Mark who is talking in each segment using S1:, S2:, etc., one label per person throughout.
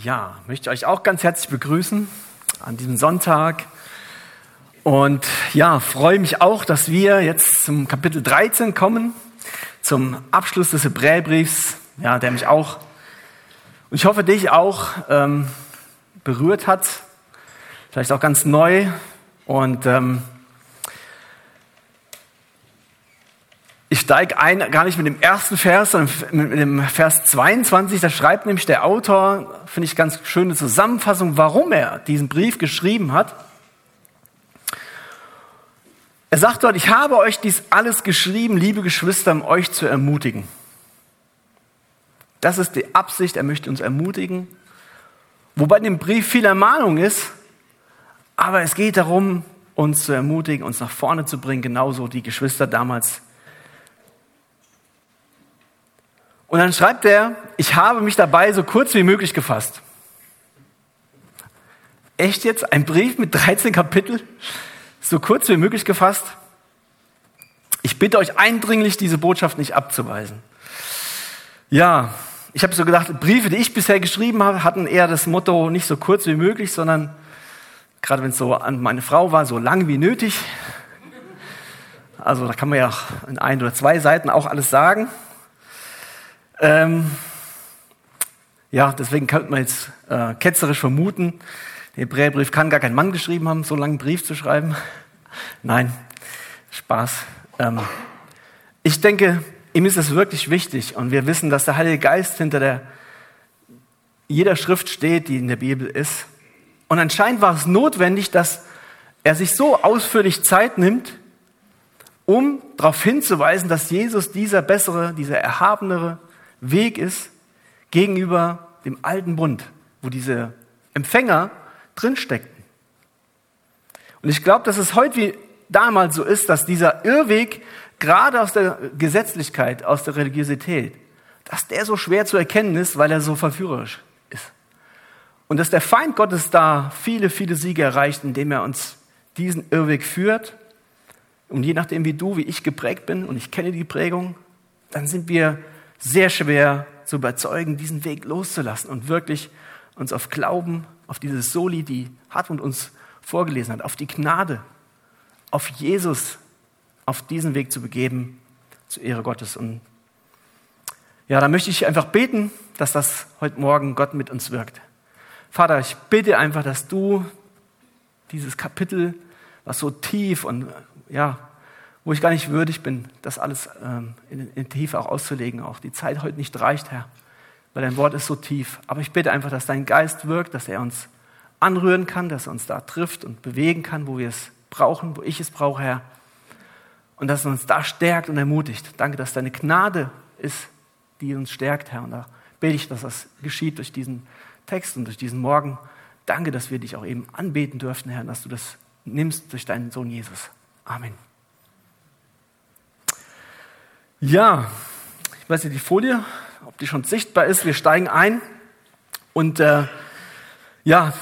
S1: Ja, möchte euch auch ganz herzlich begrüßen an diesem Sonntag. Und ja, freue mich auch, dass wir jetzt zum Kapitel 13 kommen, zum Abschluss des Hebräerbriefs, ja, der mich auch, und ich hoffe, dich auch ähm, berührt hat, vielleicht auch ganz neu. Und ähm, Ich steige ein, gar nicht mit dem ersten Vers, sondern mit dem Vers 22. Da schreibt nämlich der Autor, finde ich ganz schöne Zusammenfassung, warum er diesen Brief geschrieben hat. Er sagt dort, ich habe euch dies alles geschrieben, liebe Geschwister, um euch zu ermutigen. Das ist die Absicht, er möchte uns ermutigen. Wobei in dem Brief viel Ermahnung ist, aber es geht darum, uns zu ermutigen, uns nach vorne zu bringen, genauso die Geschwister damals Und dann schreibt er, ich habe mich dabei so kurz wie möglich gefasst. Echt jetzt? Ein Brief mit 13 Kapitel? So kurz wie möglich gefasst? Ich bitte euch eindringlich, diese Botschaft nicht abzuweisen. Ja, ich habe so gedacht, Briefe, die ich bisher geschrieben habe, hatten eher das Motto nicht so kurz wie möglich, sondern gerade wenn es so an meine Frau war, so lang wie nötig. Also da kann man ja in ein oder zwei Seiten auch alles sagen. Ähm, ja, deswegen könnte man jetzt äh, ketzerisch vermuten, der Hebräerbrief kann gar kein Mann geschrieben haben, so einen langen Brief zu schreiben. Nein, Spaß. Ähm, ich denke, ihm ist es wirklich wichtig und wir wissen, dass der Heilige Geist hinter der, jeder Schrift steht, die in der Bibel ist. Und anscheinend war es notwendig, dass er sich so ausführlich Zeit nimmt, um darauf hinzuweisen, dass Jesus dieser bessere, dieser erhabenere, Weg ist gegenüber dem alten Bund, wo diese Empfänger drinsteckten. Und ich glaube, dass es heute wie damals so ist, dass dieser Irrweg gerade aus der Gesetzlichkeit, aus der Religiosität, dass der so schwer zu erkennen ist, weil er so verführerisch ist. Und dass der Feind Gottes da viele, viele Siege erreicht, indem er uns diesen Irrweg führt. Und je nachdem, wie du, wie ich geprägt bin, und ich kenne die Prägung, dann sind wir sehr schwer zu überzeugen, diesen Weg loszulassen und wirklich uns auf Glauben, auf dieses Soli, die Hartmut uns vorgelesen hat, auf die Gnade, auf Jesus, auf diesen Weg zu begeben, zur Ehre Gottes. Und ja, da möchte ich einfach beten, dass das heute Morgen Gott mit uns wirkt. Vater, ich bitte einfach, dass du dieses Kapitel, was so tief und ja, wo ich gar nicht würdig bin, das alles ähm, in, in Tiefe auch auszulegen. Auch die Zeit heute nicht reicht, Herr, weil dein Wort ist so tief. Aber ich bitte einfach, dass dein Geist wirkt, dass er uns anrühren kann, dass er uns da trifft und bewegen kann, wo wir es brauchen, wo ich es brauche, Herr. Und dass er uns da stärkt und ermutigt. Danke, dass deine Gnade ist, die uns stärkt, Herr. Und da bete ich, dass das geschieht durch diesen Text und durch diesen Morgen. Danke, dass wir dich auch eben anbeten dürften, Herr, und dass du das nimmst durch deinen Sohn Jesus. Amen. Ja, ich weiß nicht, die Folie, ob die schon sichtbar ist. Wir steigen ein und äh, ja,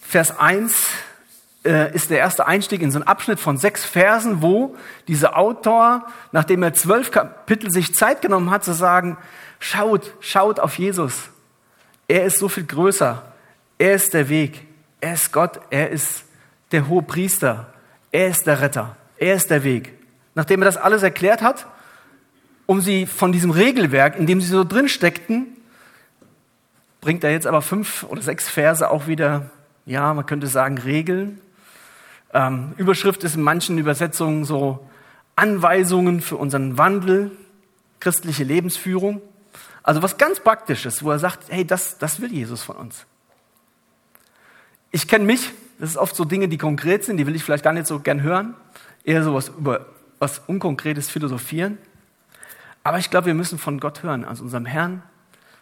S1: Vers 1 äh, ist der erste Einstieg in so einen Abschnitt von sechs Versen, wo dieser Autor, nachdem er zwölf Kapitel sich Zeit genommen hat, zu sagen, schaut, schaut auf Jesus. Er ist so viel größer. Er ist der Weg. Er ist Gott. Er ist der hohe Priester. Er ist der Retter. Er ist der Weg. Nachdem er das alles erklärt hat, um sie von diesem Regelwerk, in dem sie so drin steckten, bringt er jetzt aber fünf oder sechs Verse auch wieder, ja, man könnte sagen, Regeln. Ähm, Überschrift ist in manchen Übersetzungen so Anweisungen für unseren Wandel, christliche Lebensführung. Also was ganz Praktisches, wo er sagt, hey, das, das will Jesus von uns. Ich kenne mich, das ist oft so Dinge, die konkret sind, die will ich vielleicht gar nicht so gern hören. Eher so was über was Unkonkretes philosophieren. Aber ich glaube, wir müssen von Gott hören, also unserem Herrn,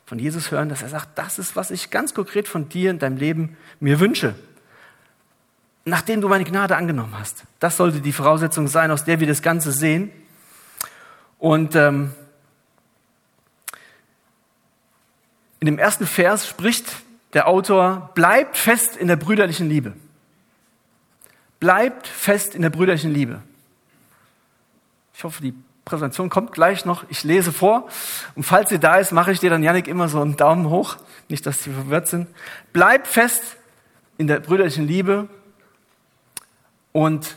S1: von Jesus hören, dass er sagt, das ist, was ich ganz konkret von dir in deinem Leben mir wünsche. Nachdem du meine Gnade angenommen hast. Das sollte die Voraussetzung sein, aus der wir das Ganze sehen. Und ähm, in dem ersten Vers spricht der Autor, bleibt fest in der brüderlichen Liebe. Bleibt fest in der brüderlichen Liebe. Ich hoffe, die Präsentation kommt gleich noch. Ich lese vor. Und falls sie da ist, mache ich dir dann, Janik, immer so einen Daumen hoch. Nicht, dass sie verwirrt sind. Bleib fest in der brüderlichen Liebe. Und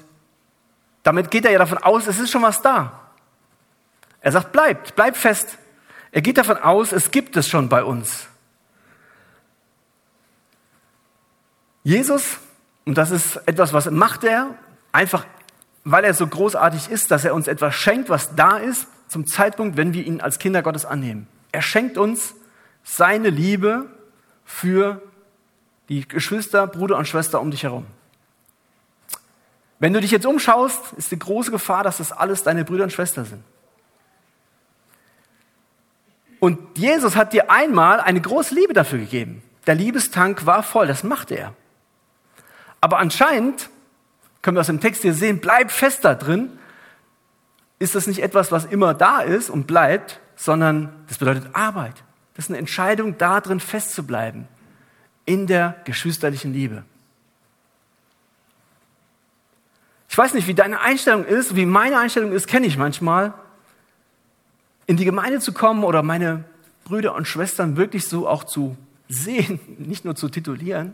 S1: damit geht er ja davon aus, es ist schon was da. Er sagt, bleibt, bleibt fest. Er geht davon aus, es gibt es schon bei uns. Jesus, und das ist etwas, was macht er, einfach weil er so großartig ist, dass er uns etwas schenkt, was da ist, zum Zeitpunkt, wenn wir ihn als Kinder Gottes annehmen. Er schenkt uns seine Liebe für die Geschwister, Bruder und Schwester um dich herum. Wenn du dich jetzt umschaust, ist die große Gefahr, dass das alles deine Brüder und Schwestern sind. Und Jesus hat dir einmal eine große Liebe dafür gegeben. Der Liebestank war voll, das machte er. Aber anscheinend, können wir aus dem Text hier sehen, bleib fest da drin, ist das nicht etwas, was immer da ist und bleibt, sondern das bedeutet Arbeit. Das ist eine Entscheidung, da drin festzubleiben, in der geschwisterlichen Liebe. Ich weiß nicht, wie deine Einstellung ist, wie meine Einstellung ist, kenne ich manchmal. In die Gemeinde zu kommen oder meine Brüder und Schwestern wirklich so auch zu sehen, nicht nur zu titulieren,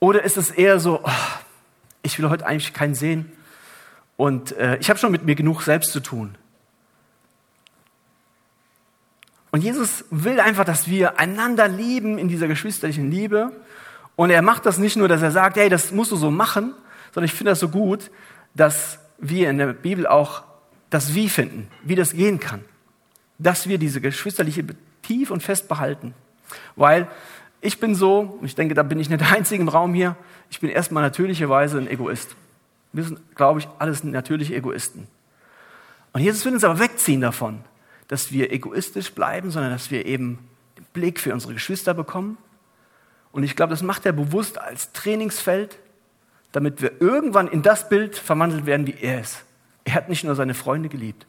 S1: oder ist es eher so, oh, ich will heute eigentlich keinen sehen und äh, ich habe schon mit mir genug selbst zu tun? Und Jesus will einfach, dass wir einander lieben in dieser geschwisterlichen Liebe. Und er macht das nicht nur, dass er sagt, hey, das musst du so machen, sondern ich finde das so gut, dass wir in der Bibel auch das Wie finden, wie das gehen kann. Dass wir diese geschwisterliche tief und fest behalten. Weil ich bin so, und ich denke, da bin ich nicht der Einzige im Raum hier, ich bin erstmal natürlicherweise ein Egoist. Wir sind, glaube ich, alles natürliche Egoisten. Und Jesus will uns aber wegziehen davon, dass wir egoistisch bleiben, sondern dass wir eben den Blick für unsere Geschwister bekommen. Und ich glaube, das macht er bewusst als Trainingsfeld, damit wir irgendwann in das Bild verwandelt werden, wie er ist. Er hat nicht nur seine Freunde geliebt,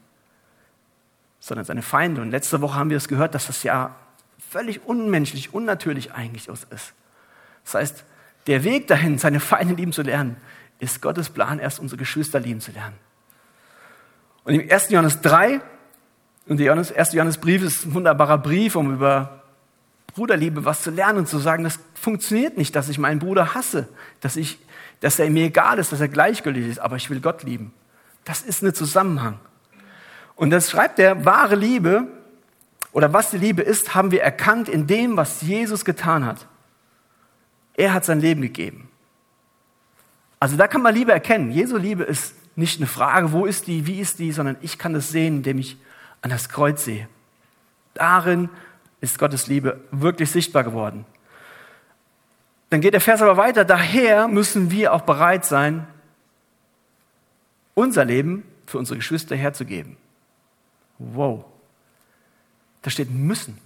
S1: sondern seine Feinde. Und letzte Woche haben wir es gehört, dass das ja völlig unmenschlich, unnatürlich eigentlich ist. Das heißt, der Weg dahin, seine Feinde lieben zu lernen, ist Gottes Plan, erst unsere Geschwister lieben zu lernen. Und im 1. Johannes 3, und der 1. Johannesbrief ist ein wunderbarer Brief, um über Bruderliebe was zu lernen und zu sagen, das funktioniert nicht, dass ich meinen Bruder hasse, dass, ich, dass er mir egal ist, dass er gleichgültig ist, aber ich will Gott lieben. Das ist ein Zusammenhang. Und das schreibt er, wahre Liebe oder was die Liebe ist, haben wir erkannt in dem, was Jesus getan hat. Er hat sein Leben gegeben. Also da kann man Liebe erkennen. Jesu Liebe ist nicht eine Frage, wo ist die, wie ist die, sondern ich kann es sehen, indem ich an das Kreuz sehe. Darin ist Gottes Liebe wirklich sichtbar geworden. Dann geht der Vers aber weiter. Daher müssen wir auch bereit sein, unser Leben für unsere Geschwister herzugeben. Wow. Da steht müssen.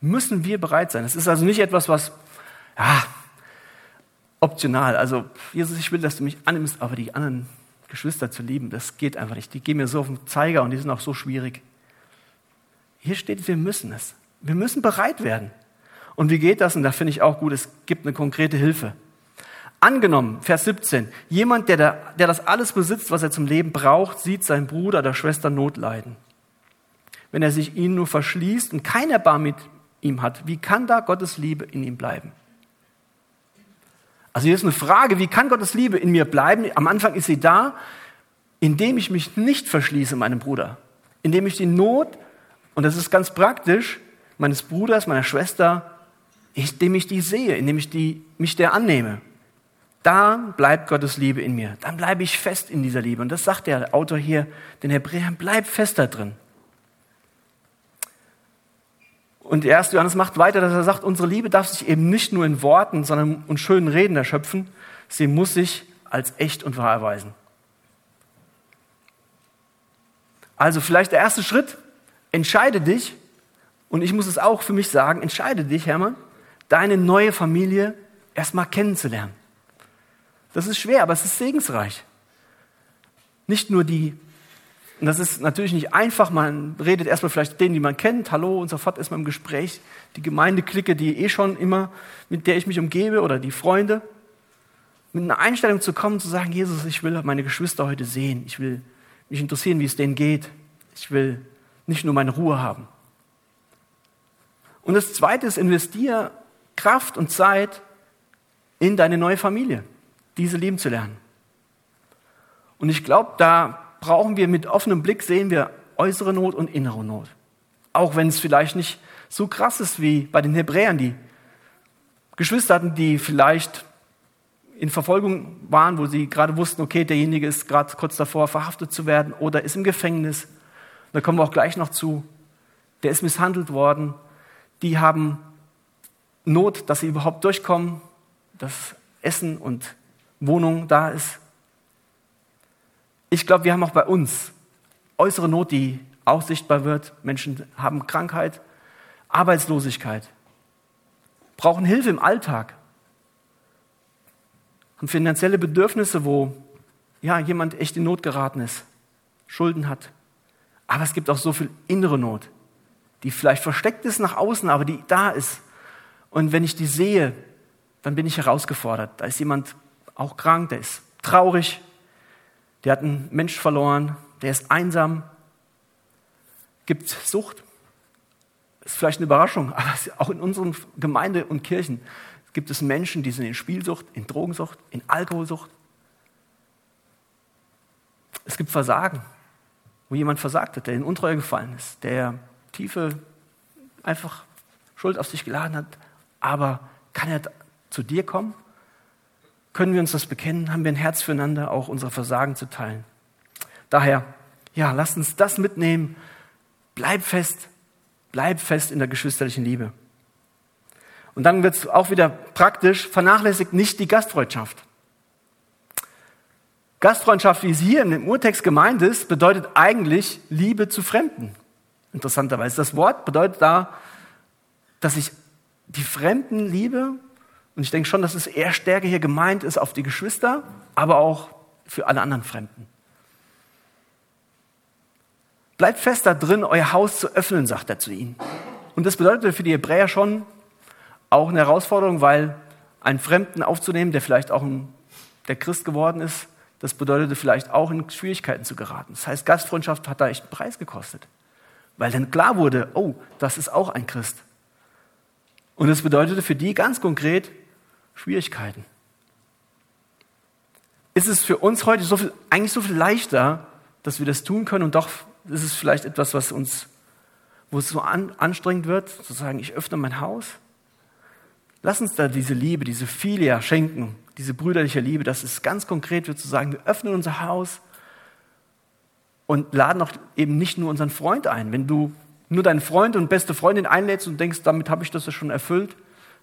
S1: Müssen wir bereit sein. Es ist also nicht etwas, was, ja, optional. Also, Jesus, ich will, dass du mich annimmst, aber die anderen Geschwister zu lieben, das geht einfach nicht. Die gehen mir so auf den Zeiger und die sind auch so schwierig. Hier steht, wir müssen es. Wir müssen bereit werden. Und wie geht das? Und da finde ich auch gut, es gibt eine konkrete Hilfe. Angenommen, Vers 17, jemand, der, da, der das alles besitzt, was er zum Leben braucht, sieht seinen Bruder oder Schwester Not leiden wenn er sich ihnen nur verschließt und kein Erbarm mit ihm hat, wie kann da Gottes Liebe in ihm bleiben? Also hier ist eine Frage, wie kann Gottes Liebe in mir bleiben? Am Anfang ist sie da, indem ich mich nicht verschließe meinem Bruder, indem ich die Not, und das ist ganz praktisch, meines Bruders, meiner Schwester, indem ich die sehe, indem ich die, mich der annehme. Da bleibt Gottes Liebe in mir. Dann bleibe ich fest in dieser Liebe. Und das sagt der Autor hier, den Hebräern, bleib fest da drin. Und der erste Johannes macht weiter, dass er sagt, unsere Liebe darf sich eben nicht nur in Worten, sondern in schönen Reden erschöpfen. Sie muss sich als echt und wahr erweisen. Also vielleicht der erste Schritt, entscheide dich, und ich muss es auch für mich sagen, entscheide dich, Hermann, deine neue Familie erstmal kennenzulernen. Das ist schwer, aber es ist segensreich. Nicht nur die und das ist natürlich nicht einfach. Man redet erstmal vielleicht denen, die man kennt, hallo und sofort ist man im Gespräch. Die Gemeindeklicke, die eh schon immer, mit der ich mich umgebe oder die Freunde. Mit einer Einstellung zu kommen, zu sagen, Jesus, ich will meine Geschwister heute sehen. Ich will mich interessieren, wie es denen geht. Ich will nicht nur meine Ruhe haben. Und das Zweite ist, investiere Kraft und Zeit in deine neue Familie, diese lieben zu lernen. Und ich glaube, da brauchen wir mit offenem Blick sehen wir äußere Not und innere Not. Auch wenn es vielleicht nicht so krass ist wie bei den Hebräern, die Geschwister hatten, die vielleicht in Verfolgung waren, wo sie gerade wussten, okay, derjenige ist gerade kurz davor, verhaftet zu werden oder ist im Gefängnis. Da kommen wir auch gleich noch zu. Der ist misshandelt worden. Die haben Not, dass sie überhaupt durchkommen, dass Essen und Wohnung da ist. Ich glaube, wir haben auch bei uns äußere Not, die auch sichtbar wird. Menschen haben Krankheit, Arbeitslosigkeit, brauchen Hilfe im Alltag, haben finanzielle Bedürfnisse, wo ja, jemand echt in Not geraten ist, Schulden hat. Aber es gibt auch so viel innere Not, die vielleicht versteckt ist nach außen, aber die da ist. Und wenn ich die sehe, dann bin ich herausgefordert. Da ist jemand auch krank, der ist traurig, der hat einen Mensch verloren, der ist einsam, gibt Sucht. Ist vielleicht eine Überraschung, aber auch in unseren Gemeinden und Kirchen gibt es Menschen, die sind in Spielsucht, in Drogensucht, in Alkoholsucht. Es gibt Versagen, wo jemand versagt hat, der in Untreue gefallen ist, der tiefe, einfach Schuld auf sich geladen hat. Aber kann er zu dir kommen? Können wir uns das bekennen? Haben wir ein Herz füreinander, auch unsere Versagen zu teilen? Daher, ja, lasst uns das mitnehmen. Bleib fest, bleib fest in der geschwisterlichen Liebe. Und dann wird es auch wieder praktisch, vernachlässigt nicht die Gastfreundschaft. Gastfreundschaft, wie es hier im Urtext gemeint ist, bedeutet eigentlich Liebe zu Fremden. Interessanterweise. Das Wort bedeutet da, dass ich die Fremden liebe. Und ich denke schon, dass es eher stärker hier gemeint ist auf die Geschwister, aber auch für alle anderen Fremden. Bleibt fest da drin, euer Haus zu öffnen, sagt er zu ihnen. Und das bedeutet für die Hebräer schon auch eine Herausforderung, weil einen Fremden aufzunehmen, der vielleicht auch ein, der Christ geworden ist, das bedeutete vielleicht auch in Schwierigkeiten zu geraten. Das heißt, Gastfreundschaft hat da echt einen Preis gekostet. Weil dann klar wurde, oh, das ist auch ein Christ. Und das bedeutete für die ganz konkret Schwierigkeiten. Ist es für uns heute so viel, eigentlich so viel leichter, dass wir das tun können und doch ist es vielleicht etwas, was uns, wo es so an, anstrengend wird, zu sagen, ich öffne mein Haus. Lass uns da diese Liebe, diese Filia schenken, diese brüderliche Liebe, dass es ganz konkret wird zu sagen, wir öffnen unser Haus und laden auch eben nicht nur unseren Freund ein. Wenn du nur deinen Freund und beste Freundin einlädst und denkst, damit habe ich das ja schon erfüllt,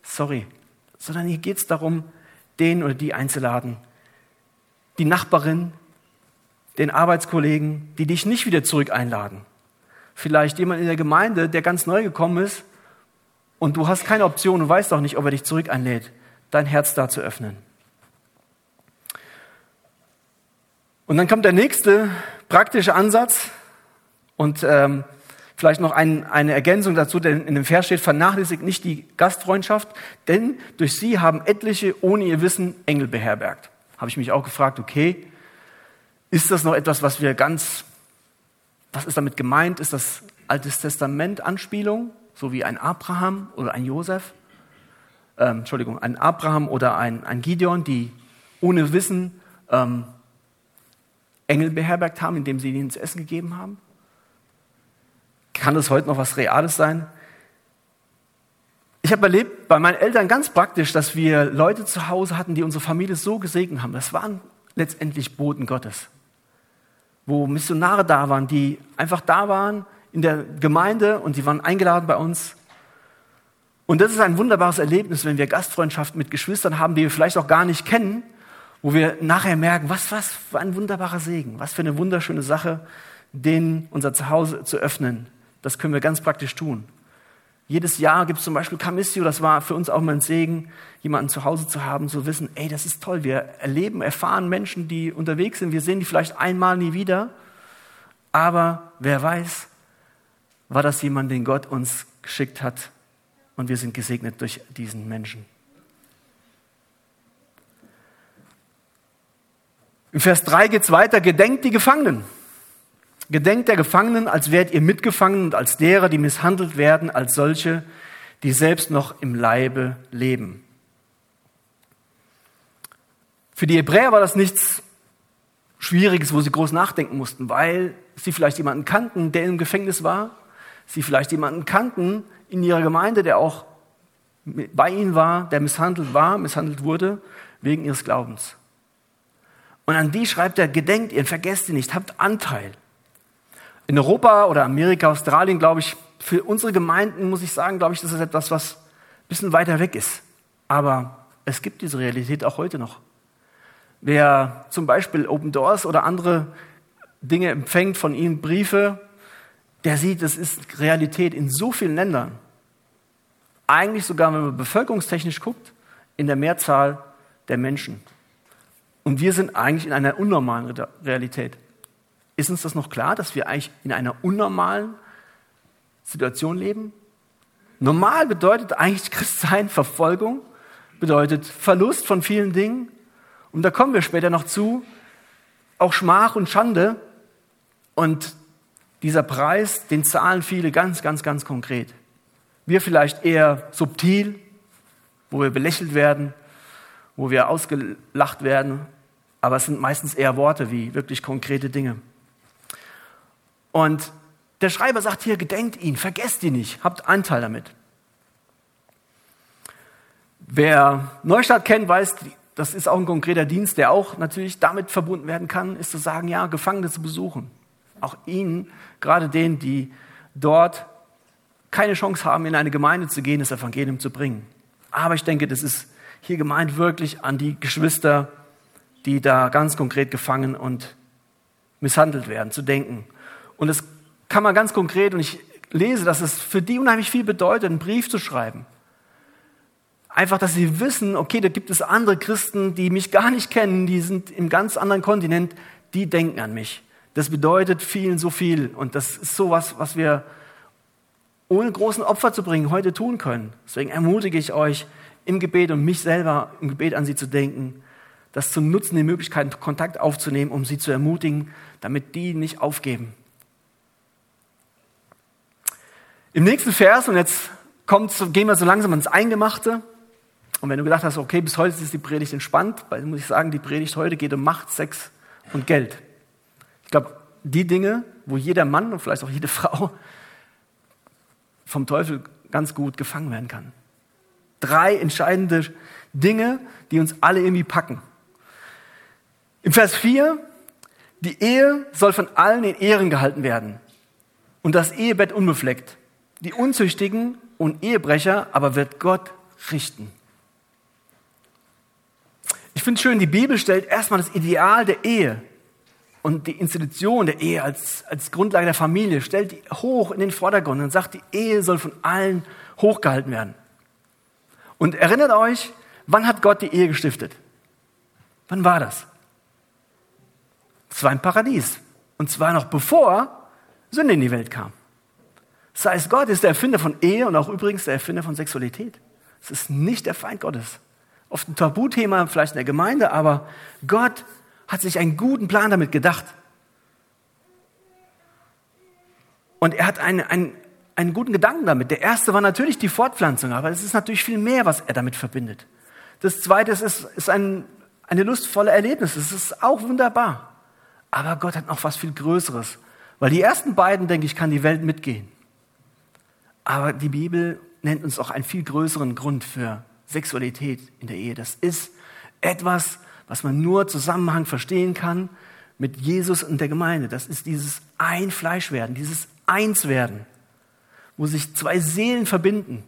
S1: sorry. Sondern hier geht es darum, den oder die einzuladen. Die Nachbarin, den Arbeitskollegen, die dich nicht wieder zurück einladen. Vielleicht jemand in der Gemeinde, der ganz neu gekommen ist und du hast keine Option und weißt auch nicht, ob er dich zurück einlädt, dein Herz da zu öffnen. Und dann kommt der nächste praktische Ansatz und ähm, vielleicht noch ein, eine Ergänzung dazu, denn in dem Vers steht, vernachlässigt nicht die Gastfreundschaft, denn durch sie haben etliche ohne ihr Wissen Engel beherbergt. Habe ich mich auch gefragt, okay, ist das noch etwas, was wir ganz, was ist damit gemeint? Ist das Altes Testament Anspielung, so wie ein Abraham oder ein Josef? Ähm, Entschuldigung, ein Abraham oder ein, ein Gideon, die ohne Wissen ähm, Engel beherbergt haben, indem sie ihnen zu essen gegeben haben? Kann das heute noch was Reales sein? Ich habe erlebt bei meinen Eltern ganz praktisch, dass wir Leute zu Hause hatten, die unsere Familie so gesegnet haben. Das waren letztendlich Boten Gottes wo Missionare da waren, die einfach da waren in der Gemeinde und die waren eingeladen bei uns. Und das ist ein wunderbares Erlebnis, wenn wir Gastfreundschaft mit Geschwistern haben, die wir vielleicht auch gar nicht kennen, wo wir nachher merken, was, was für ein wunderbarer Segen, was für eine wunderschöne Sache, denen unser Zuhause zu öffnen. Das können wir ganz praktisch tun. Jedes Jahr gibt es zum Beispiel Camissio, das war für uns auch mal ein Segen, jemanden zu Hause zu haben, zu wissen, ey, das ist toll, wir erleben, erfahren Menschen, die unterwegs sind, wir sehen die vielleicht einmal nie wieder, aber wer weiß, war das jemand, den Gott uns geschickt hat und wir sind gesegnet durch diesen Menschen. Im Vers 3 geht es weiter, gedenkt die Gefangenen. Gedenkt der Gefangenen, als wärt ihr mitgefangen und als derer, die misshandelt werden, als solche, die selbst noch im Leibe leben. Für die Hebräer war das nichts Schwieriges, wo sie groß nachdenken mussten, weil sie vielleicht jemanden kannten, der im Gefängnis war, sie vielleicht jemanden kannten in ihrer Gemeinde, der auch bei ihnen war, der misshandelt war, misshandelt wurde, wegen ihres Glaubens. Und an die schreibt er, gedenkt ihr, vergesst ihr nicht, habt Anteil. In Europa oder Amerika, Australien, glaube ich, für unsere Gemeinden muss ich sagen, glaube ich, das ist etwas, was ein bisschen weiter weg ist. Aber es gibt diese Realität auch heute noch. Wer zum Beispiel Open Doors oder andere Dinge empfängt von ihnen, Briefe, der sieht, es ist Realität in so vielen Ländern. Eigentlich sogar, wenn man bevölkerungstechnisch guckt, in der Mehrzahl der Menschen. Und wir sind eigentlich in einer unnormalen Realität. Ist uns das noch klar, dass wir eigentlich in einer unnormalen Situation leben? Normal bedeutet eigentlich Christsein Verfolgung, bedeutet Verlust von vielen Dingen, und da kommen wir später noch zu, auch Schmach und Schande. Und dieser Preis, den zahlen viele ganz, ganz, ganz konkret. Wir vielleicht eher subtil, wo wir belächelt werden, wo wir ausgelacht werden, aber es sind meistens eher Worte wie wirklich konkrete Dinge. Und der Schreiber sagt hier, gedenkt ihn, vergesst ihn nicht, habt Anteil damit. Wer Neustadt kennt, weiß, das ist auch ein konkreter Dienst, der auch natürlich damit verbunden werden kann, ist zu sagen, ja, Gefangene zu besuchen. Auch ihnen, gerade denen, die dort keine Chance haben, in eine Gemeinde zu gehen, das Evangelium zu bringen. Aber ich denke, das ist hier gemeint wirklich an die Geschwister, die da ganz konkret gefangen und misshandelt werden, zu denken. Und das kann man ganz konkret, und ich lese, dass es für die unheimlich viel bedeutet, einen Brief zu schreiben Einfach, dass sie wissen, okay, da gibt es andere Christen, die mich gar nicht kennen, die sind im ganz anderen Kontinent, die denken an mich. Das bedeutet vielen so viel und das ist sowas, was wir ohne großen Opfer zu bringen heute tun können. Deswegen ermutige ich euch im Gebet und mich selber im Gebet an sie zu denken, das zu nutzen, die Möglichkeit, Kontakt aufzunehmen, um sie zu ermutigen, damit die nicht aufgeben. Im nächsten Vers, und jetzt kommt, gehen wir so langsam ins Eingemachte, und wenn du gedacht hast, okay, bis heute ist die Predigt entspannt, weil muss ich sagen, die Predigt heute geht um Macht, Sex und Geld. Ich glaube, die Dinge, wo jeder Mann und vielleicht auch jede Frau vom Teufel ganz gut gefangen werden kann. Drei entscheidende Dinge, die uns alle irgendwie packen. Im Vers 4, die Ehe soll von allen in Ehren gehalten werden und das Ehebett unbefleckt. Die Unzüchtigen und Ehebrecher aber wird Gott richten. Ich finde es schön, die Bibel stellt erstmal das Ideal der Ehe und die Institution der Ehe als, als Grundlage der Familie, stellt die hoch in den Vordergrund und sagt, die Ehe soll von allen hochgehalten werden. Und erinnert euch, wann hat Gott die Ehe gestiftet? Wann war das? Es war im Paradies. Und zwar noch bevor Sünde in die Welt kam. Das heißt, Gott ist der Erfinder von Ehe und auch übrigens der Erfinder von Sexualität. Es ist nicht der Feind Gottes oft ein Tabuthema, vielleicht in der Gemeinde, aber Gott hat sich einen guten Plan damit gedacht. Und er hat einen, einen, einen guten Gedanken damit. Der erste war natürlich die Fortpflanzung, aber es ist natürlich viel mehr, was er damit verbindet. Das zweite ist, ist ein, eine lustvolle Erlebnis. Es ist auch wunderbar. Aber Gott hat noch was viel Größeres. Weil die ersten beiden, denke ich, kann die Welt mitgehen. Aber die Bibel nennt uns auch einen viel größeren Grund für Sexualität in der Ehe. Das ist etwas, was man nur Zusammenhang verstehen kann mit Jesus und der Gemeinde. Das ist dieses Einfleischwerden, dieses Einswerden, wo sich zwei Seelen verbinden.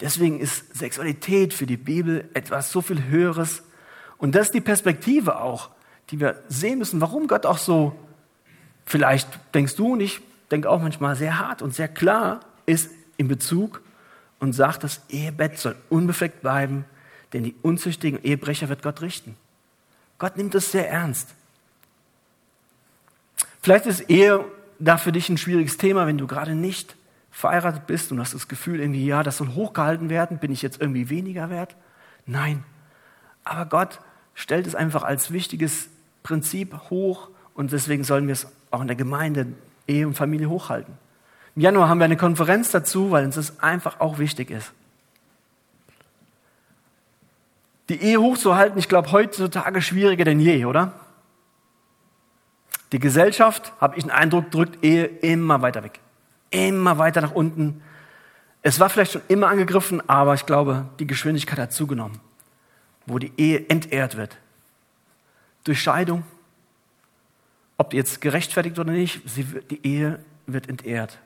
S1: Deswegen ist Sexualität für die Bibel etwas so viel Höheres. Und das ist die Perspektive auch, die wir sehen müssen, warum Gott auch so, vielleicht denkst du und ich denke auch manchmal sehr hart und sehr klar ist in Bezug und sagt, das Ehebett soll unbefleckt bleiben, denn die unzüchtigen Ehebrecher wird Gott richten. Gott nimmt das sehr ernst. Vielleicht ist Ehe da für dich ein schwieriges Thema, wenn du gerade nicht verheiratet bist und hast das Gefühl, irgendwie, ja, das soll hochgehalten werden, bin ich jetzt irgendwie weniger wert? Nein. Aber Gott stellt es einfach als wichtiges Prinzip hoch Und deswegen sollen wir es auch in der Gemeinde, Ehe und Familie hochhalten. Im Januar haben wir eine Konferenz dazu, weil uns das einfach auch wichtig ist. Die Ehe hochzuhalten, ich glaube, heutzutage schwieriger denn je, oder? Die Gesellschaft, habe ich den Eindruck, drückt Ehe immer weiter weg. Immer weiter nach unten. Es war vielleicht schon immer angegriffen, aber ich glaube, die Geschwindigkeit hat zugenommen, wo die Ehe entehrt wird. Durch Scheidung, ob jetzt gerechtfertigt oder nicht, sie, die Ehe wird entehrt.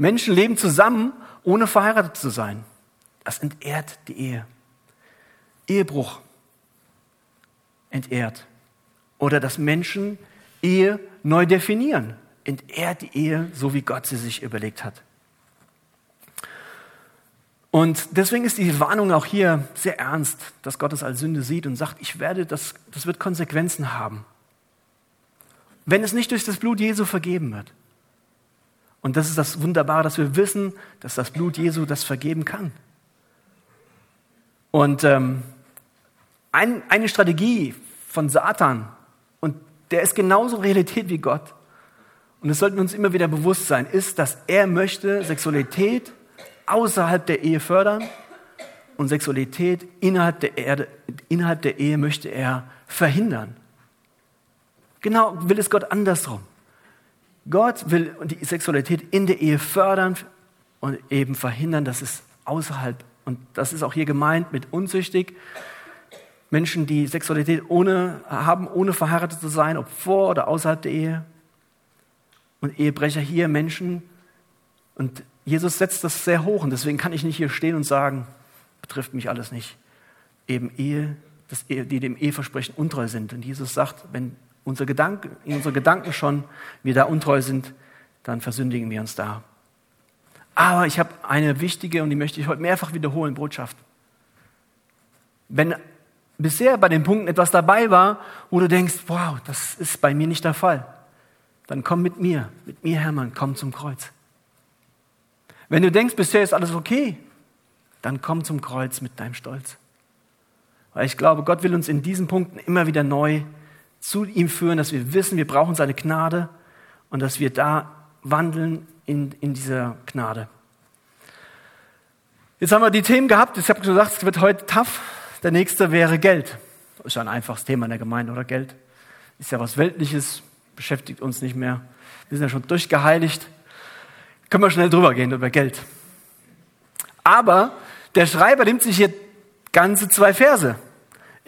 S1: Menschen leben zusammen, ohne verheiratet zu sein. Das entehrt die Ehe. Ehebruch entehrt. Oder dass Menschen Ehe neu definieren. Entehrt die Ehe, so wie Gott sie sich überlegt hat. Und deswegen ist die Warnung auch hier sehr ernst, dass Gott es als Sünde sieht und sagt, ich werde das, das wird Konsequenzen haben. Wenn es nicht durch das Blut Jesu vergeben wird. Und das ist das Wunderbare, dass wir wissen, dass das Blut Jesu das vergeben kann. Und ähm, ein, eine Strategie von Satan, und der ist genauso Realität wie Gott, und das sollten wir uns immer wieder bewusst sein, ist, dass er möchte Sexualität außerhalb der Ehe fördern und Sexualität innerhalb der, Erde, innerhalb der Ehe möchte er verhindern. Genau will es Gott andersrum. Gott will die Sexualität in der Ehe fördern und eben verhindern, dass es außerhalb, und das ist auch hier gemeint mit unzüchtig, Menschen, die Sexualität ohne, haben, ohne verheiratet zu sein, ob vor oder außerhalb der Ehe. Und Ehebrecher hier Menschen. Und Jesus setzt das sehr hoch und deswegen kann ich nicht hier stehen und sagen, betrifft mich alles nicht. Eben Ehe, das Ehe die dem Eheversprechen untreu sind. Und Jesus sagt, wenn unsere Gedanken, in unsere Gedanken schon wir da untreu sind, dann versündigen wir uns da. Aber ich habe eine wichtige und die möchte ich heute mehrfach wiederholen, Botschaft. Wenn bisher bei den Punkten etwas dabei war, wo du denkst, wow, das ist bei mir nicht der Fall, dann komm mit mir, mit mir, Hermann, komm zum Kreuz. Wenn du denkst, bisher ist alles okay, dann komm zum Kreuz mit deinem Stolz. Weil ich glaube, Gott will uns in diesen Punkten immer wieder neu zu ihm führen, dass wir wissen, wir brauchen seine Gnade und dass wir da wandeln in, in dieser Gnade. Jetzt haben wir die Themen gehabt. Ich habe gesagt, es wird heute tough. Der nächste wäre Geld. Ist ja ein einfaches Thema in der Gemeinde, oder Geld? Ist ja was Weltliches, beschäftigt uns nicht mehr. Wir sind ja schon durchgeheiligt. Können wir schnell drüber gehen über Geld. Aber der Schreiber nimmt sich hier ganze zwei Verse.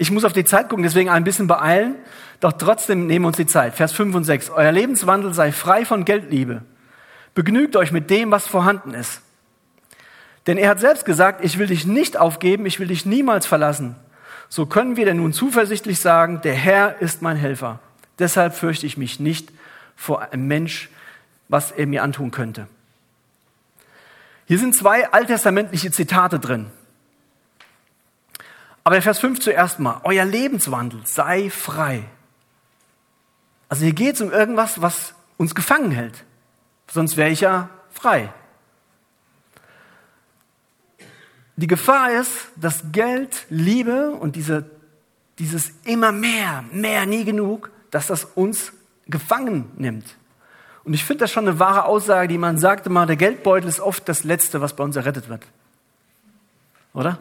S1: Ich muss auf die Zeit gucken, deswegen ein bisschen beeilen. Doch trotzdem nehmen wir uns die Zeit. Vers 5 und 6. Euer Lebenswandel sei frei von Geldliebe. Begnügt euch mit dem, was vorhanden ist. Denn er hat selbst gesagt, ich will dich nicht aufgeben, ich will dich niemals verlassen. So können wir denn nun zuversichtlich sagen, der Herr ist mein Helfer. Deshalb fürchte ich mich nicht vor einem Mensch, was er mir antun könnte. Hier sind zwei alttestamentliche Zitate drin. Aber der Vers 5 zuerst mal. Euer Lebenswandel sei frei. Also hier geht es um irgendwas, was uns gefangen hält. Sonst wäre ich ja frei. Die Gefahr ist, dass Geld, Liebe und diese, dieses immer mehr, mehr, nie genug, dass das uns gefangen nimmt. Und ich finde das schon eine wahre Aussage, die man sagte mal, der Geldbeutel ist oft das Letzte, was bei uns errettet wird. Oder?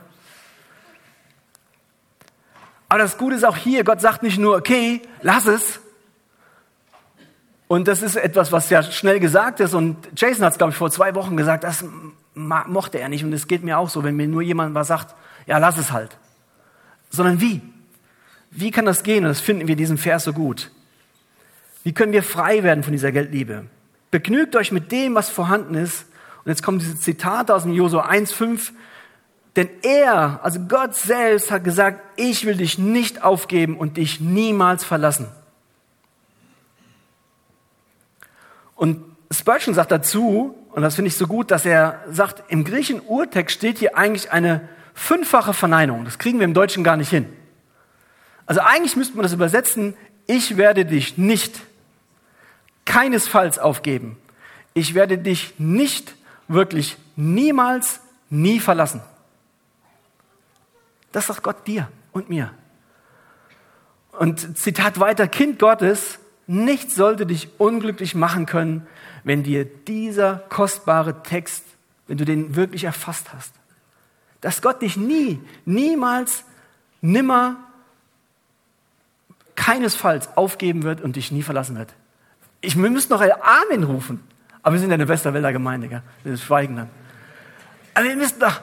S1: Aber das Gute ist auch hier, Gott sagt nicht nur, okay, lass es, und das ist etwas, was ja schnell gesagt ist. Und Jason hat es, glaube ich, vor zwei Wochen gesagt, das mochte er nicht. Und es geht mir auch so, wenn mir nur jemand was sagt, ja, lass es halt. Sondern wie? Wie kann das gehen? Und das finden wir in diesem Vers so gut. Wie können wir frei werden von dieser Geldliebe? Begnügt euch mit dem, was vorhanden ist. Und jetzt kommen diese Zitate aus dem Josua 1,5. Denn er, also Gott selbst, hat gesagt, ich will dich nicht aufgeben und dich niemals verlassen. Und Spurgeon sagt dazu, und das finde ich so gut, dass er sagt, im griechischen Urtext steht hier eigentlich eine fünffache Verneinung. Das kriegen wir im Deutschen gar nicht hin. Also eigentlich müsste man das übersetzen, ich werde dich nicht keinesfalls aufgeben. Ich werde dich nicht wirklich niemals, nie verlassen. Das sagt Gott dir und mir. Und Zitat weiter, Kind Gottes, nichts sollte dich unglücklich machen können, wenn dir dieser kostbare Text, wenn du den wirklich erfasst hast. Dass Gott dich nie, niemals, nimmer, keinesfalls aufgeben wird und dich nie verlassen wird. Ich, wir müssen noch Amen rufen. Aber wir sind ja eine Westerwälder Gemeinde, gell? Wir schweigen dann. Aber wir müssen doch,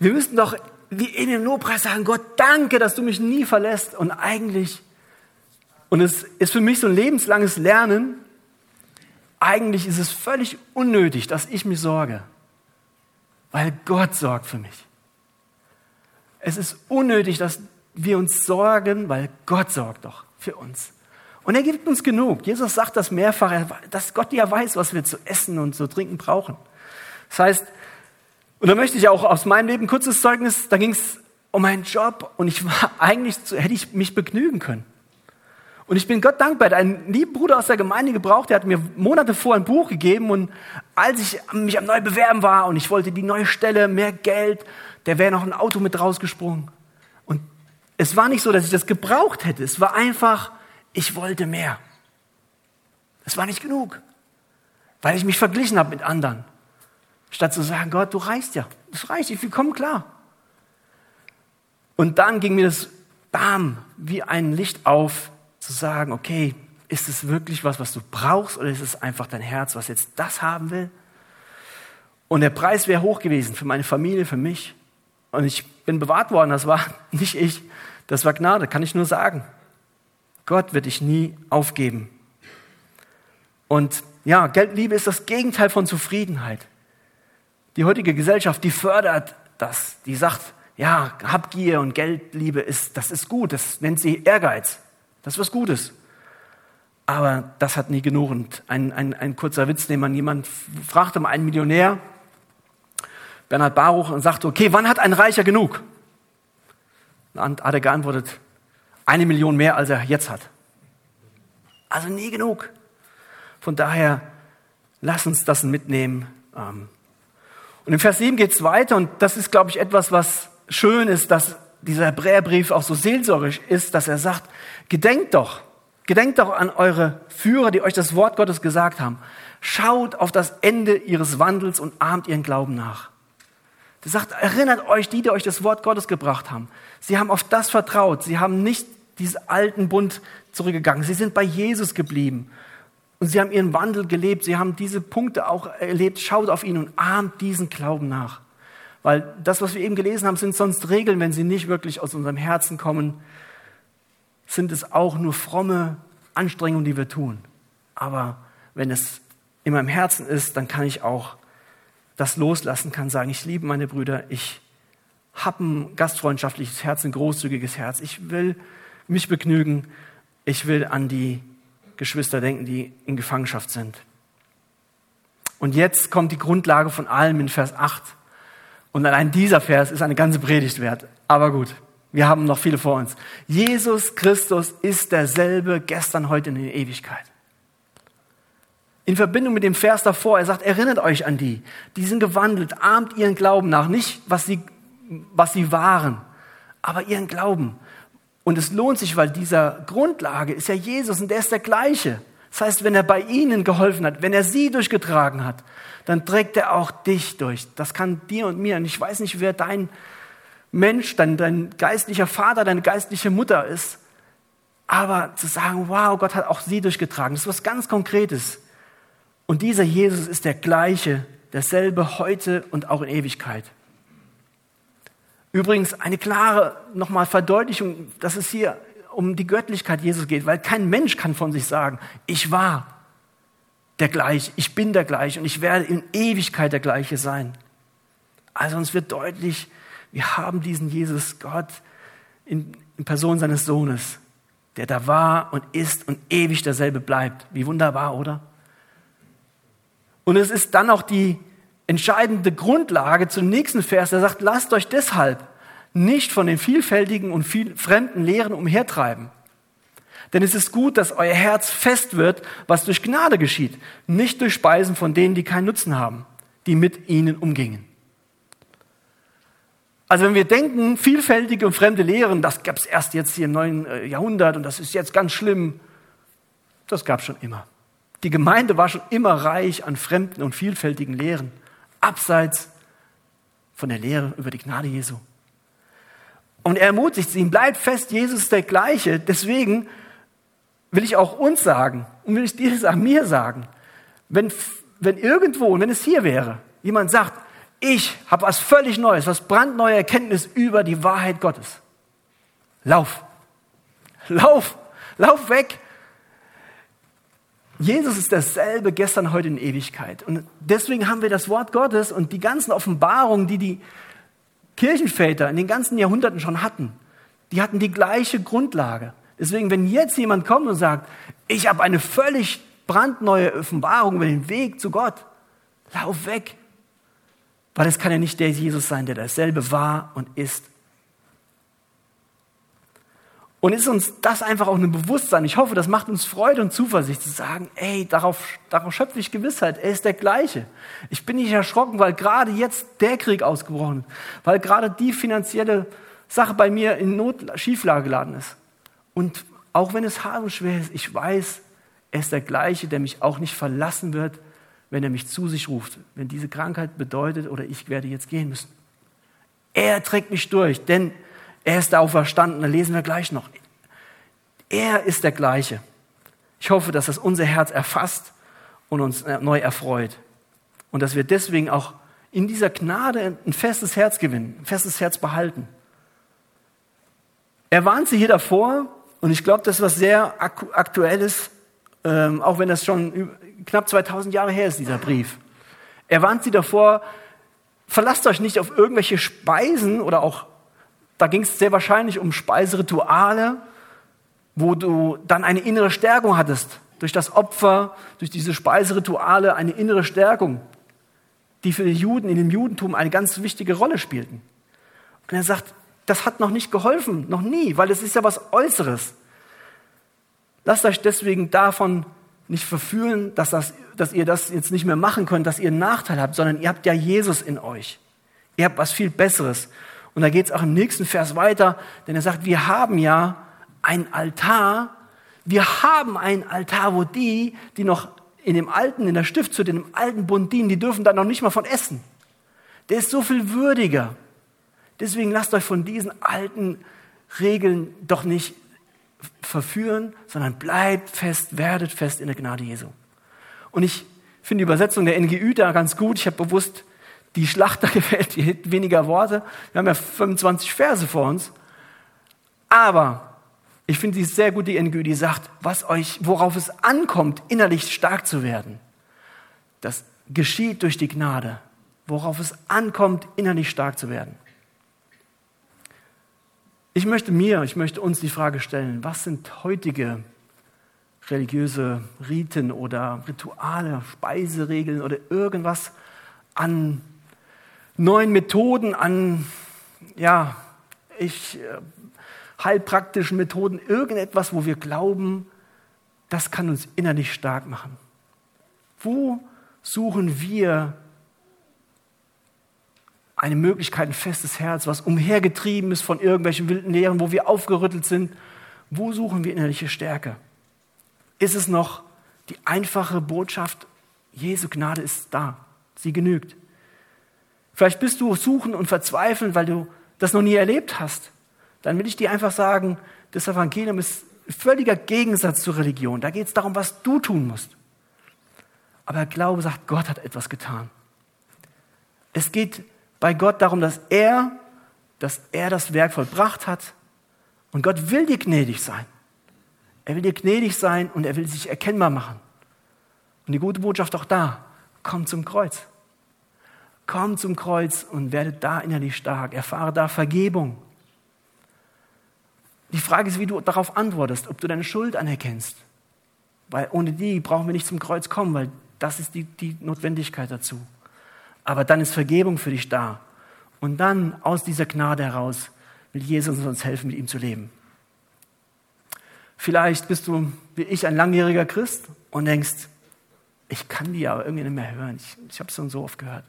S1: wir müssen doch wie in dem Lobpreis sagen, Gott, danke, dass du mich nie verlässt. Und eigentlich, und es ist für mich so ein lebenslanges Lernen, eigentlich ist es völlig unnötig, dass ich mich sorge, weil Gott sorgt für mich. Es ist unnötig, dass wir uns sorgen, weil Gott sorgt doch für uns. Und er gibt uns genug. Jesus sagt das mehrfach, dass Gott ja weiß, was wir zu essen und zu trinken brauchen. Das heißt, und da möchte ich auch aus meinem Leben kurzes Zeugnis, da ging es um meinen Job und ich war eigentlich, hätte ich mich begnügen können. Und ich bin Gott dankbar. Ein lieber Bruder aus der Gemeinde gebraucht, der hat mir Monate vor ein Buch gegeben und als ich mich am neu bewerben war und ich wollte die neue Stelle, mehr Geld, der wäre noch ein Auto mit rausgesprungen. Und es war nicht so, dass ich das gebraucht hätte. Es war einfach, ich wollte mehr. Es war nicht genug, weil ich mich verglichen habe mit anderen. Statt zu sagen, Gott, du reichst ja, das reicht, ich komme klar. Und dann ging mir das bam, wie ein Licht auf, zu sagen, okay, ist es wirklich was, was du brauchst oder ist es einfach dein Herz, was jetzt das haben will? Und der Preis wäre hoch gewesen für meine Familie, für mich. Und ich bin bewahrt worden, das war nicht ich, das war Gnade, kann ich nur sagen. Gott wird dich nie aufgeben. Und ja, Geldliebe ist das Gegenteil von Zufriedenheit. Die heutige Gesellschaft, die fördert das. Die sagt, ja, Habgier und Geldliebe ist, das ist gut. Das nennt sie Ehrgeiz. Das ist was Gutes. Aber das hat nie genug. Und ein, ein, ein kurzer Witz, den man jemand fragte, mal einen Millionär, Bernhard Baruch, und sagte, okay, wann hat ein Reicher genug? Und hat er geantwortet, eine Million mehr, als er jetzt hat. Also nie genug. Von daher, lass uns das mitnehmen. Ähm. Und im Vers 7 geht es weiter und das ist, glaube ich, etwas, was schön ist, dass dieser Hebräerbrief auch so seelsorgisch ist, dass er sagt, gedenkt doch, gedenkt doch an eure Führer, die euch das Wort Gottes gesagt haben. Schaut auf das Ende ihres Wandels und ahmt ihren Glauben nach. Er sagt, erinnert euch die, die euch das Wort Gottes gebracht haben. Sie haben auf das vertraut. Sie haben nicht diesen alten Bund zurückgegangen. Sie sind bei Jesus geblieben. Und sie haben ihren Wandel gelebt. Sie haben diese Punkte auch erlebt. Schaut auf ihn und ahmt diesen Glauben nach. Weil das, was wir eben gelesen haben, sind sonst Regeln, wenn sie nicht wirklich aus unserem Herzen kommen, sind es auch nur fromme Anstrengungen, die wir tun. Aber wenn es in meinem Herzen ist, dann kann ich auch das loslassen, kann sagen, ich liebe meine Brüder, ich habe ein gastfreundschaftliches Herz, ein großzügiges Herz. Ich will mich begnügen. Ich will an die Geschwister denken, die in Gefangenschaft sind. Und jetzt kommt die Grundlage von allem in Vers 8. Und allein dieser Vers ist eine ganze Predigt wert. Aber gut, wir haben noch viele vor uns. Jesus Christus ist derselbe gestern, heute in der Ewigkeit. In Verbindung mit dem Vers davor, er sagt, erinnert euch an die, die sind gewandelt, ahmt ihren Glauben nach, nicht was sie, was sie waren, aber ihren Glauben. Und es lohnt sich, weil dieser Grundlage ist ja Jesus und der ist der gleiche. Das heißt, wenn er bei ihnen geholfen hat, wenn er sie durchgetragen hat, dann trägt er auch dich durch. Das kann dir und mir. Und ich weiß nicht, wer dein Mensch, dein, dein geistlicher Vater, deine geistliche Mutter ist. Aber zu sagen, wow, Gott hat auch sie durchgetragen, das ist was ganz Konkretes. Und dieser Jesus ist der gleiche, derselbe heute und auch in Ewigkeit. Übrigens eine klare nochmal Verdeutlichung, dass es hier um die Göttlichkeit Jesus geht, weil kein Mensch kann von sich sagen, ich war der gleiche, ich bin der gleiche und ich werde in Ewigkeit der gleiche sein. Also uns wird deutlich, wir haben diesen Jesus Gott in, in Person seines Sohnes, der da war und ist und ewig derselbe bleibt. Wie wunderbar, oder? Und es ist dann auch die entscheidende Grundlage zum nächsten Vers, der sagt, lasst euch deshalb nicht von den vielfältigen und viel fremden Lehren umhertreiben. Denn es ist gut, dass euer Herz fest wird, was durch Gnade geschieht, nicht durch Speisen von denen, die keinen Nutzen haben, die mit ihnen umgingen. Also wenn wir denken, vielfältige und fremde Lehren, das gab es erst jetzt hier im neuen äh, Jahrhundert und das ist jetzt ganz schlimm, Das gab es schon immer. Die Gemeinde war schon immer reich an fremden und vielfältigen Lehren, abseits von der Lehre über die Gnade Jesu. Und er ermutigt sie, bleibt fest, Jesus ist der gleiche. Deswegen will ich auch uns sagen und will ich dir sagen, mir sagen, wenn, wenn irgendwo, und wenn es hier wäre, jemand sagt, ich habe was völlig Neues, was brandneue Erkenntnis über die Wahrheit Gottes. Lauf. Lauf. Lauf weg. Jesus ist dasselbe gestern, heute in Ewigkeit. Und deswegen haben wir das Wort Gottes und die ganzen Offenbarungen, die die Kirchenväter in den ganzen Jahrhunderten schon hatten, die hatten die gleiche Grundlage. Deswegen, wenn jetzt jemand kommt und sagt, ich habe eine völlig brandneue Offenbarung über den Weg zu Gott, lauf weg. Weil es kann ja nicht der Jesus sein, der dasselbe war und ist. Und ist uns das einfach auch ein Bewusstsein? Ich hoffe, das macht uns Freude und Zuversicht zu sagen, ey, darauf, darauf schöpfe ich Gewissheit, er ist der gleiche. Ich bin nicht erschrocken, weil gerade jetzt der Krieg ausgebrochen ist, weil gerade die finanzielle Sache bei mir in Not, Schieflage geladen ist. Und auch wenn es hart und schwer ist, ich weiß, er ist der gleiche, der mich auch nicht verlassen wird, wenn er mich zu sich ruft, wenn diese Krankheit bedeutet oder ich werde jetzt gehen müssen. Er trägt mich durch, denn er ist Auferstanden, da lesen wir gleich noch. Er ist der gleiche. Ich hoffe, dass das unser Herz erfasst und uns äh, neu erfreut. Und dass wir deswegen auch in dieser Gnade ein festes Herz gewinnen, ein festes Herz behalten. Er warnt sie hier davor, und ich glaube, das ist was sehr aktuelles, ähm, auch wenn das schon knapp 2000 Jahre her ist, dieser Brief. Er warnt sie davor, verlasst euch nicht auf irgendwelche Speisen oder auch, da ging es sehr wahrscheinlich um Speiserituale, wo du dann eine innere Stärkung hattest. Durch das Opfer, durch diese Speiserituale eine innere Stärkung, die für die Juden in dem Judentum eine ganz wichtige Rolle spielten. Und er sagt, das hat noch nicht geholfen, noch nie, weil es ist ja was Äußeres. Lasst euch deswegen davon nicht verführen, dass, das, dass ihr das jetzt nicht mehr machen könnt, dass ihr einen Nachteil habt, sondern ihr habt ja Jesus in euch. Ihr habt was viel Besseres. Und da geht es auch im nächsten Vers weiter, denn er sagt, wir haben ja ein Altar, wir haben ein Altar, wo die, die noch in dem alten, in der Stift zu dem alten Bund dienen, die dürfen da noch nicht mal von essen. Der ist so viel würdiger. Deswegen lasst euch von diesen alten Regeln doch nicht verführen, sondern bleibt fest, werdet fest in der Gnade Jesu. Und ich finde die Übersetzung der NGÜ da ganz gut. Ich habe bewusst die Schlachter gewählt, die hat weniger Worte. Wir haben ja 25 Verse vor uns. Aber ich finde sie sehr gut, die NGÜ, die sagt, was euch, worauf es ankommt, innerlich stark zu werden. Das geschieht durch die Gnade. Worauf es ankommt, innerlich stark zu werden. Ich möchte mir, ich möchte uns die Frage stellen, was sind heutige religiöse Riten oder Rituale, Speiseregeln oder irgendwas an neuen Methoden, an ja, ich, äh, heilpraktischen Methoden, irgendetwas, wo wir glauben, das kann uns innerlich stark machen. Wo suchen wir eine Möglichkeit, ein festes Herz, was umhergetrieben ist von irgendwelchen wilden Lehren, wo wir aufgerüttelt sind. Wo suchen wir innerliche Stärke? Ist es noch die einfache Botschaft, Jesu Gnade ist da, sie genügt. Vielleicht bist du suchen und verzweifeln, weil du das noch nie erlebt hast. Dann will ich dir einfach sagen, das Evangelium ist völliger Gegensatz zur Religion. Da geht es darum, was du tun musst. Aber Glaube sagt, Gott hat etwas getan. Es geht bei Gott darum, dass er, dass er das Werk vollbracht hat. Und Gott will dir gnädig sein. Er will dir gnädig sein und er will sich erkennbar machen. Und die gute Botschaft auch da, komm zum Kreuz. Komm zum Kreuz und werde da innerlich stark. Erfahre da Vergebung. Die Frage ist, wie du darauf antwortest, ob du deine Schuld anerkennst. Weil ohne die brauchen wir nicht zum Kreuz kommen, weil das ist die, die Notwendigkeit dazu aber dann ist Vergebung für dich da. Und dann aus dieser Gnade heraus will Jesus uns helfen, mit ihm zu leben. Vielleicht bist du wie ich ein langjähriger Christ und denkst, ich kann die aber irgendwie nicht mehr hören. Ich, ich habe es schon so oft gehört.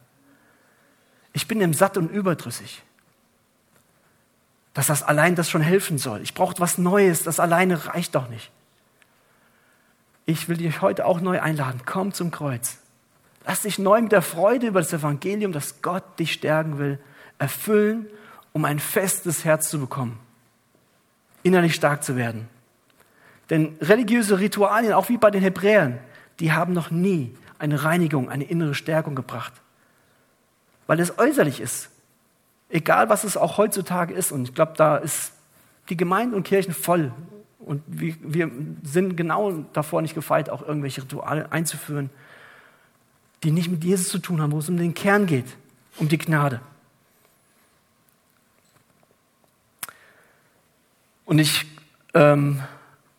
S1: Ich bin im satt und überdrüssig. Dass das allein das schon helfen soll. Ich brauche was Neues. Das alleine reicht doch nicht. ich will dich heute auch neu einladen. Komm zum Kreuz. Lass dich neu mit der Freude über das Evangelium, dass Gott dich stärken will, erfüllen, um ein festes Herz zu bekommen. Innerlich stark zu werden. Denn religiöse Ritualien, auch wie bei den Hebräern, die haben noch nie eine Reinigung, eine innere Stärkung gebracht. Weil es äußerlich ist. Egal, was es auch heutzutage ist. Und ich glaube, da ist die Gemeinden und Kirchen voll. Und wir, wir sind genau davor nicht gefeit, auch irgendwelche Rituale einzuführen, die nicht mit Jesus zu tun haben, wo es um den Kern geht, um die Gnade. Und ich, ähm,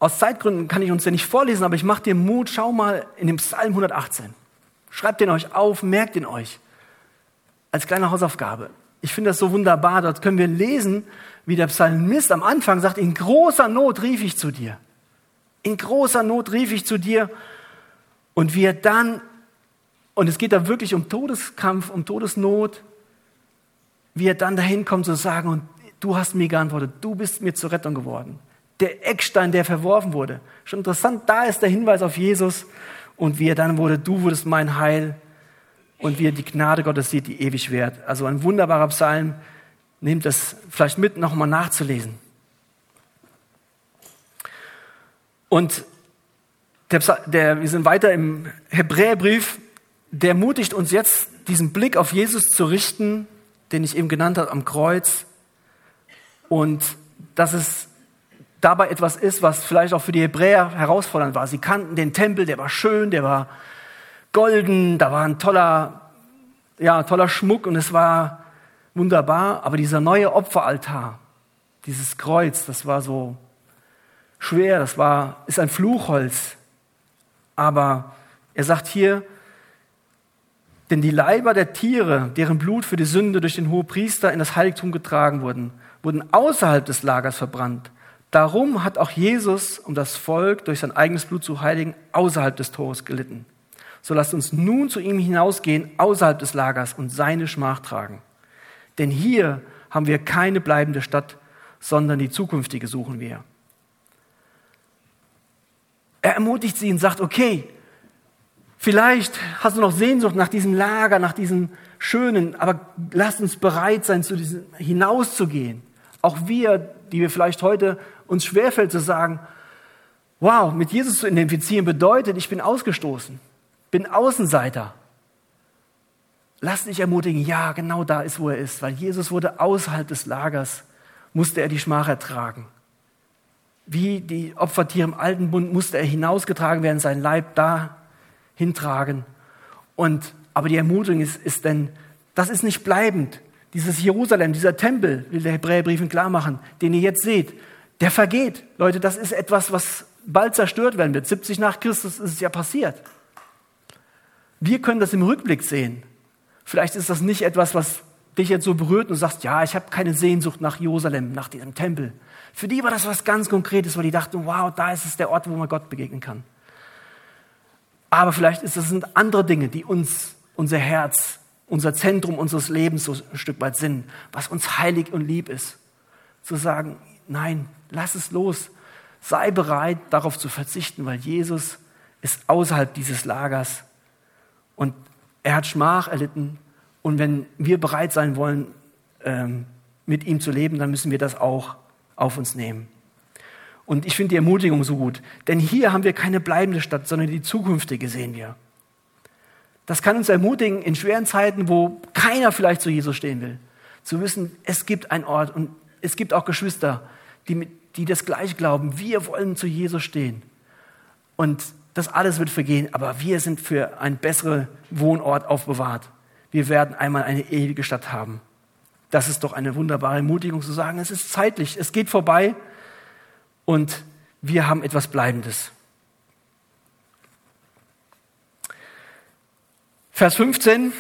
S1: aus Zeitgründen kann ich uns den nicht vorlesen, aber ich mache dir Mut, schau mal in dem Psalm 118. Schreibt den euch auf, merkt ihn euch. Als kleine Hausaufgabe. Ich finde das so wunderbar. Dort können wir lesen, wie der Psalmist am Anfang sagt, in großer Not rief ich zu dir. In großer Not rief ich zu dir. Und wie er dann, und es geht da wirklich um Todeskampf, um Todesnot, wie er dann dahin kommt zu sagen, und du hast mir geantwortet, du bist mir zur Rettung geworden. Der Eckstein, der verworfen wurde. Schon interessant, da ist der Hinweis auf Jesus und wie er dann wurde, du wurdest mein Heil und wie er die Gnade Gottes sieht, die ewig währt. Also ein wunderbarer Psalm. Nehmt das vielleicht mit, nochmal nachzulesen. Und der, der, wir sind weiter im Hebräerbrief, der ermutigt uns jetzt, diesen Blick auf Jesus zu richten, den ich eben genannt habe, am Kreuz. Und dass es dabei etwas ist, was vielleicht auch für die Hebräer herausfordernd war. Sie kannten den Tempel, der war schön, der war golden, da war ein toller, ja, toller Schmuck und es war wunderbar, aber dieser neue Opferaltar, dieses Kreuz, das war so schwer, das war, ist ein Fluchholz. Aber er sagt hier, denn die Leiber der Tiere, deren Blut für die Sünde durch den Hohepriester in das Heiligtum getragen wurden, wurden außerhalb des Lagers verbrannt. Darum hat auch Jesus, um das Volk durch sein eigenes Blut zu heiligen, außerhalb des Tores gelitten. So lasst uns nun zu ihm hinausgehen, außerhalb des Lagers und seine Schmach tragen. Denn hier haben wir keine bleibende Stadt, sondern die zukünftige suchen wir. Er ermutigt sie und sagt, okay, vielleicht hast du noch Sehnsucht nach diesem Lager, nach diesem Schönen, aber lasst uns bereit sein, zu diesem hinauszugehen. Auch wir, die wir vielleicht heute uns schwerfällt zu sagen, wow, mit Jesus zu identifizieren bedeutet, ich bin ausgestoßen, bin Außenseiter. Lass dich ermutigen, ja, genau da ist, wo er ist, weil Jesus wurde außerhalb des Lagers, musste er die Schmach ertragen. Wie die Opfertiere im alten Bund musste er hinausgetragen werden, sein Leib da hintragen. Und, aber die Ermutigung ist, ist denn, das ist nicht bleibend. Dieses Jerusalem, dieser Tempel, will der Hebräerbrief klar machen, den ihr jetzt seht, der vergeht. Leute, das ist etwas, was bald zerstört werden wird. 70 nach Christus ist es ja passiert. Wir können das im Rückblick sehen. Vielleicht ist das nicht etwas, was dich jetzt so berührt und sagst, ja, ich habe keine Sehnsucht nach Jerusalem, nach diesem Tempel. Für die war das was ganz Konkretes, weil die dachten, wow, da ist es der Ort, wo man Gott begegnen kann. Aber vielleicht ist das sind andere Dinge, die uns, unser Herz, unser Zentrum unseres Lebens so ein Stück weit sind, was uns heilig und lieb ist. Zu sagen, nein, Lass es los. Sei bereit, darauf zu verzichten, weil Jesus ist außerhalb dieses Lagers und er hat Schmach erlitten. Und wenn wir bereit sein wollen, ähm, mit ihm zu leben, dann müssen wir das auch auf uns nehmen. Und ich finde die Ermutigung so gut, denn hier haben wir keine bleibende Stadt, sondern die zukünftige sehen wir. Das kann uns ermutigen in schweren Zeiten, wo keiner vielleicht zu Jesus stehen will, zu wissen, es gibt einen Ort und es gibt auch Geschwister, die die das gleich glauben. Wir wollen zu Jesus stehen. Und das alles wird vergehen, aber wir sind für einen besseren Wohnort aufbewahrt. Wir werden einmal eine ewige Stadt haben. Das ist doch eine wunderbare Ermutigung zu sagen, es ist zeitlich, es geht vorbei und wir haben etwas Bleibendes. Vers 15.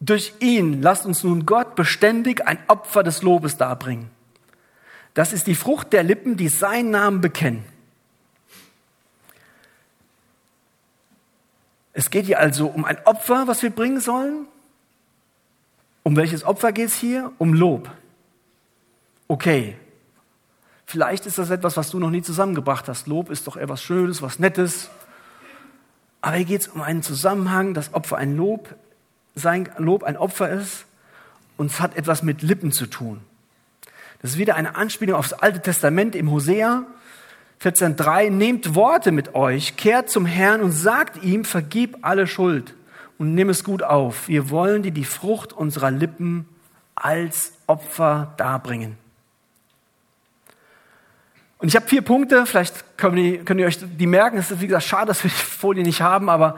S1: Durch ihn lasst uns nun Gott beständig ein Opfer des Lobes darbringen. Das ist die Frucht der Lippen, die seinen Namen bekennen. Es geht hier also um ein Opfer, was wir bringen sollen. Um welches Opfer geht es hier? Um Lob. Okay. Vielleicht ist das etwas, was du noch nie zusammengebracht hast. Lob ist doch etwas Schönes, was Nettes. Aber hier geht es um einen Zusammenhang, dass Opfer ein Lob, sein Lob ein Opfer ist und es hat etwas mit Lippen zu tun. Das ist wieder eine Anspielung aufs Alte Testament im Hosea 14.3. Nehmt Worte mit euch, kehrt zum Herrn und sagt ihm, vergib alle Schuld und nimm es gut auf. Wir wollen dir die Frucht unserer Lippen als Opfer darbringen. Und ich habe vier Punkte, vielleicht könnt ihr, könnt ihr euch die merken. Es ist, wie gesagt, schade, dass wir die Folie nicht haben, aber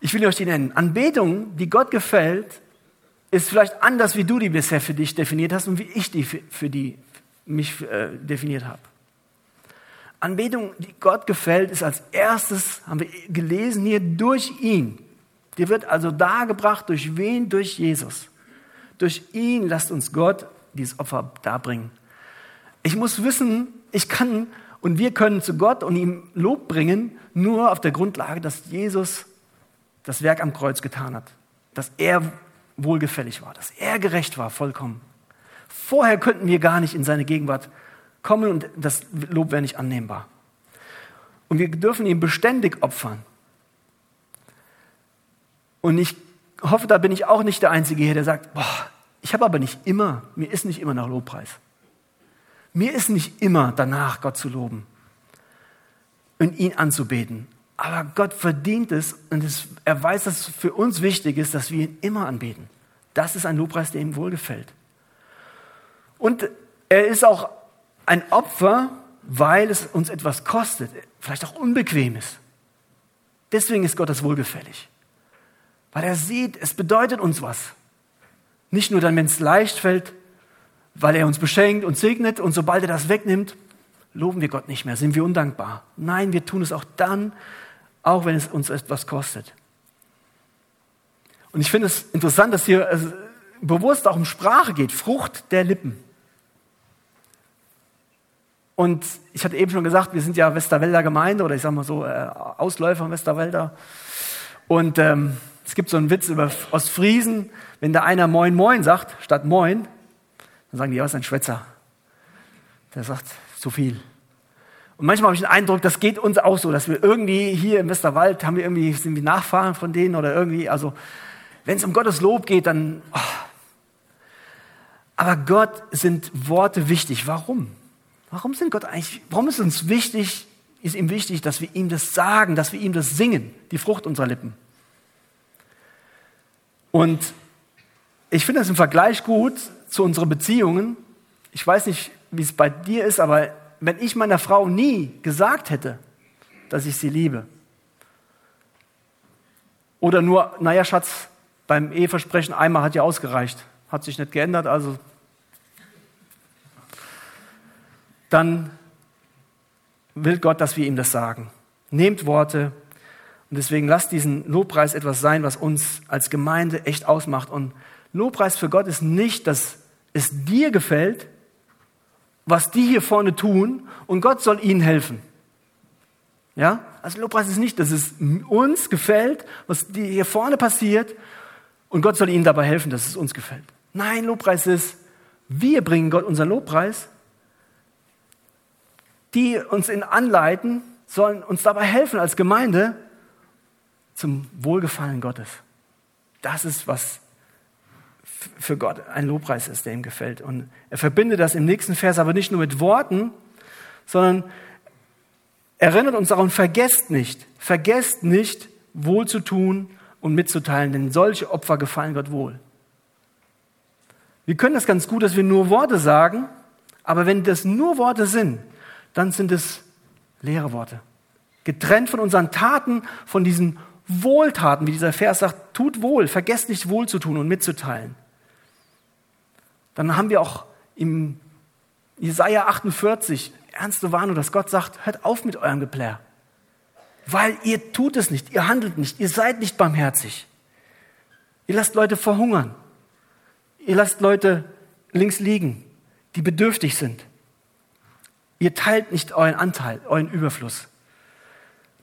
S1: ich will euch die nennen. Anbetung, die Gott gefällt, ist vielleicht anders, wie du die bisher für dich definiert hast und wie ich die für, für die mich äh, definiert habe. Anbetung, die Gott gefällt, ist als erstes, haben wir gelesen hier, durch ihn. Die wird also dargebracht, durch wen? Durch Jesus. Durch ihn lasst uns Gott dieses Opfer darbringen. Ich muss wissen, ich kann und wir können zu Gott und ihm Lob bringen, nur auf der Grundlage, dass Jesus das Werk am Kreuz getan hat. Dass er wohlgefällig war, dass er gerecht war, vollkommen. Vorher könnten wir gar nicht in seine Gegenwart kommen und das Lob wäre nicht annehmbar. Und wir dürfen ihm beständig opfern. Und ich hoffe, da bin ich auch nicht der Einzige hier, der sagt, boah, ich habe aber nicht immer, mir ist nicht immer nach Lobpreis. Mir ist nicht immer danach, Gott zu loben und ihn anzubeten. Aber Gott verdient es und es, er weiß, dass es für uns wichtig ist, dass wir ihn immer anbeten. Das ist ein Lobpreis, der ihm wohlgefällt. Und er ist auch ein Opfer, weil es uns etwas kostet, vielleicht auch unbequem ist. Deswegen ist Gott das wohlgefällig. Weil er sieht, es bedeutet uns was. Nicht nur dann, wenn es leicht fällt, weil er uns beschenkt und segnet und sobald er das wegnimmt, loben wir Gott nicht mehr, sind wir undankbar. Nein, wir tun es auch dann, auch wenn es uns etwas kostet. Und ich finde es interessant, dass hier also bewusst auch um Sprache geht, Frucht der Lippen. Und ich hatte eben schon gesagt, wir sind ja Westerwälder Gemeinde oder ich sage mal so äh, Ausläufer von Westerwälder. Und ähm, es gibt so einen Witz über Ostfriesen, wenn da einer Moin Moin sagt, statt Moin, dann sagen die, ja, ist ein Schwätzer. Der sagt zu viel. Und manchmal habe ich den Eindruck, das geht uns auch so, dass wir irgendwie hier im Westerwald haben wir irgendwie, sind wir Nachfahren von denen oder irgendwie, also wenn es um Gottes Lob geht, dann. Oh. Aber Gott sind Worte wichtig. Warum? Warum sind Gott eigentlich, warum ist uns wichtig, ist ihm wichtig, dass wir ihm das sagen, dass wir ihm das singen, die Frucht unserer Lippen. Und ich finde das im Vergleich gut zu unseren Beziehungen. Ich weiß nicht, wie es bei dir ist, aber wenn ich meiner Frau nie gesagt hätte, dass ich sie liebe, oder nur, naja, Schatz, beim Eheversprechen einmal hat ja ausgereicht, hat sich nicht geändert, also dann will Gott, dass wir ihm das sagen. Nehmt Worte und deswegen lasst diesen Lobpreis etwas sein, was uns als Gemeinde echt ausmacht. Und Lobpreis für Gott ist nicht, dass es dir gefällt, was die hier vorne tun und Gott soll ihnen helfen. Ja? Also Lobpreis ist nicht, dass es uns gefällt, was hier vorne passiert und Gott soll ihnen dabei helfen, dass es uns gefällt. Nein, Lobpreis ist, wir bringen Gott unseren Lobpreis. Die uns in anleiten, sollen uns dabei helfen als Gemeinde zum Wohlgefallen Gottes. Das ist, was für Gott ein Lobpreis ist, der ihm gefällt. Und er verbindet das im nächsten Vers aber nicht nur mit Worten, sondern erinnert uns daran, vergesst nicht, vergesst nicht, wohl zu tun und mitzuteilen, denn solche Opfer gefallen Gott wohl. Wir können das ganz gut, dass wir nur Worte sagen, aber wenn das nur Worte sind, dann sind es leere Worte. Getrennt von unseren Taten, von diesen Wohltaten, wie dieser Vers sagt, tut wohl, vergesst nicht wohl zu tun und mitzuteilen dann haben wir auch im Jesaja 48 ernste Warnung, dass Gott sagt, hört auf mit eurem Geplär. Weil ihr tut es nicht, ihr handelt nicht, ihr seid nicht barmherzig. Ihr lasst Leute verhungern. Ihr lasst Leute links liegen, die bedürftig sind. Ihr teilt nicht euren Anteil, euren Überfluss.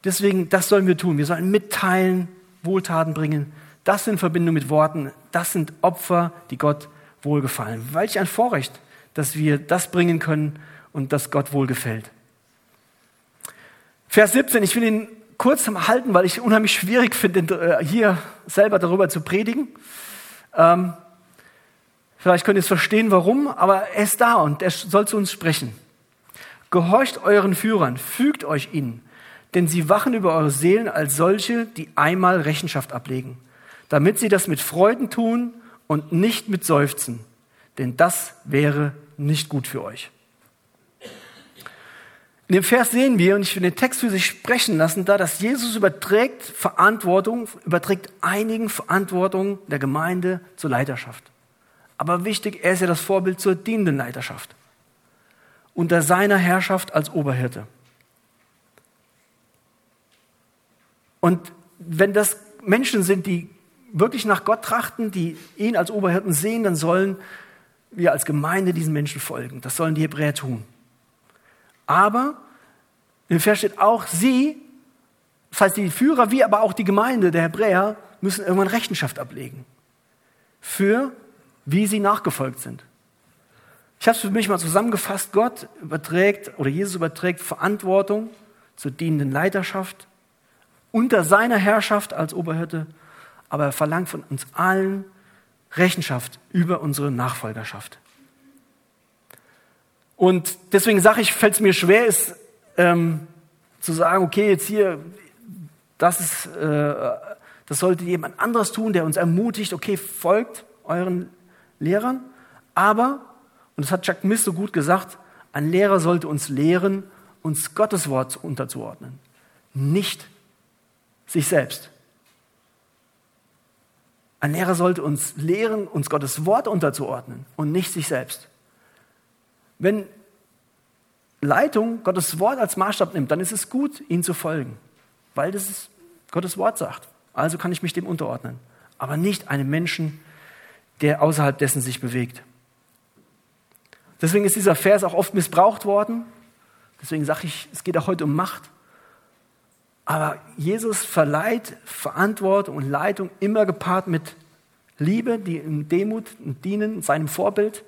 S1: Deswegen, das sollen wir tun. Wir sollen mitteilen, Wohltaten bringen. Das in Verbindung mit Worten, das sind Opfer, die Gott wohlgefallen. Welch ein Vorrecht, dass wir das bringen können und das Gott wohlgefällt. Vers 17, ich will ihn kurz halten, weil ich unheimlich schwierig finde, äh, hier selber darüber zu predigen. Ähm, vielleicht könnt ihr es verstehen, warum, aber er ist da und er soll zu uns sprechen. Gehorcht euren Führern, fügt euch ihnen, denn sie wachen über eure Seelen als solche, die einmal Rechenschaft ablegen, damit sie das mit Freuden tun und nicht mit Seufzen, denn das wäre nicht gut für euch. In dem Vers sehen wir, und ich will den Text für sich sprechen lassen, da, dass Jesus überträgt Verantwortung, überträgt einigen Verantwortung der Gemeinde zur Leiterschaft. Aber wichtig, er ist ja das Vorbild zur dienenden Leiterschaft. Unter seiner Herrschaft als Oberhirte. Und wenn das Menschen sind, die wirklich nach Gott trachten, die ihn als Oberhirten sehen, dann sollen wir als Gemeinde diesen Menschen folgen. Das sollen die Hebräer tun. Aber im Vers steht auch sie, das heißt die Führer wie aber auch die Gemeinde der Hebräer müssen irgendwann Rechenschaft ablegen für wie sie nachgefolgt sind. Ich habe es für mich mal zusammengefasst, Gott überträgt oder Jesus überträgt Verantwortung zur dienenden Leiterschaft unter seiner Herrschaft als Oberhirte, aber er verlangt von uns allen Rechenschaft über unsere Nachfolgerschaft. Und deswegen sage ich, fällt es mir schwer, ist ähm, zu sagen, okay, jetzt hier, das ist, äh, das sollte jemand anderes tun, der uns ermutigt, okay, folgt euren Lehrern. Aber, und das hat Jack Miss so gut gesagt, ein Lehrer sollte uns lehren, uns Gottes Wort unterzuordnen, nicht sich selbst. Ein Lehrer sollte uns lehren, uns Gottes Wort unterzuordnen und nicht sich selbst. Wenn Leitung Gottes Wort als Maßstab nimmt, dann ist es gut, ihm zu folgen, weil das ist Gottes Wort sagt. Also kann ich mich dem unterordnen, aber nicht einem Menschen, der außerhalb dessen sich bewegt. Deswegen ist dieser Vers auch oft missbraucht worden. Deswegen sage ich, es geht auch heute um Macht. Aber Jesus verleiht Verantwortung und Leitung immer gepaart mit Liebe, die in Demut Dienen seinem Vorbild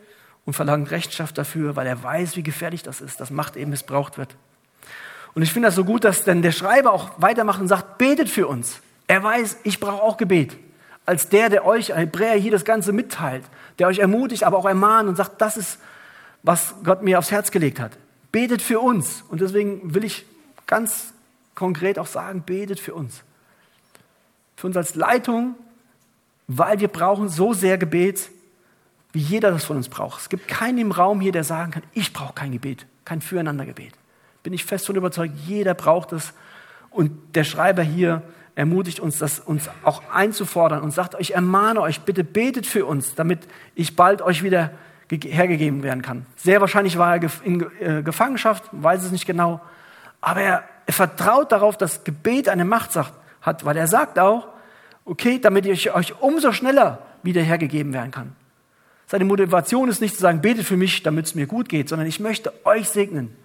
S1: und verlangt Rechtschaft dafür, weil er weiß, wie gefährlich das ist, dass Macht eben missbraucht wird. Und ich finde das so gut, dass dann der Schreiber auch weitermacht und sagt, betet für uns. Er weiß, ich brauche auch Gebet. Als der, der euch, Hebräer, hier das Ganze mitteilt, der euch ermutigt, aber auch ermahnt und sagt, das ist, was Gott mir aufs Herz gelegt hat. Betet für uns. Und deswegen will ich ganz konkret auch sagen, betet für uns. Für uns als Leitung, weil wir brauchen so sehr Gebet, wie jeder das von uns braucht. Es gibt keinen im Raum hier, der sagen kann, ich brauche kein Gebet, kein Füreinandergebet. Bin ich fest von überzeugt, jeder braucht es. Und der Schreiber hier ermutigt uns, das uns auch einzufordern und sagt, ich ermahne euch, bitte betet für uns, damit ich bald euch wieder hergegeben werden kann. Sehr wahrscheinlich war er in äh, Gefangenschaft, weiß es nicht genau, aber er er vertraut darauf, dass Gebet eine Macht hat, weil er sagt auch, okay, damit ich euch umso schneller wieder hergegeben werden kann. Seine Motivation ist nicht zu sagen, betet für mich, damit es mir gut geht, sondern ich möchte euch segnen.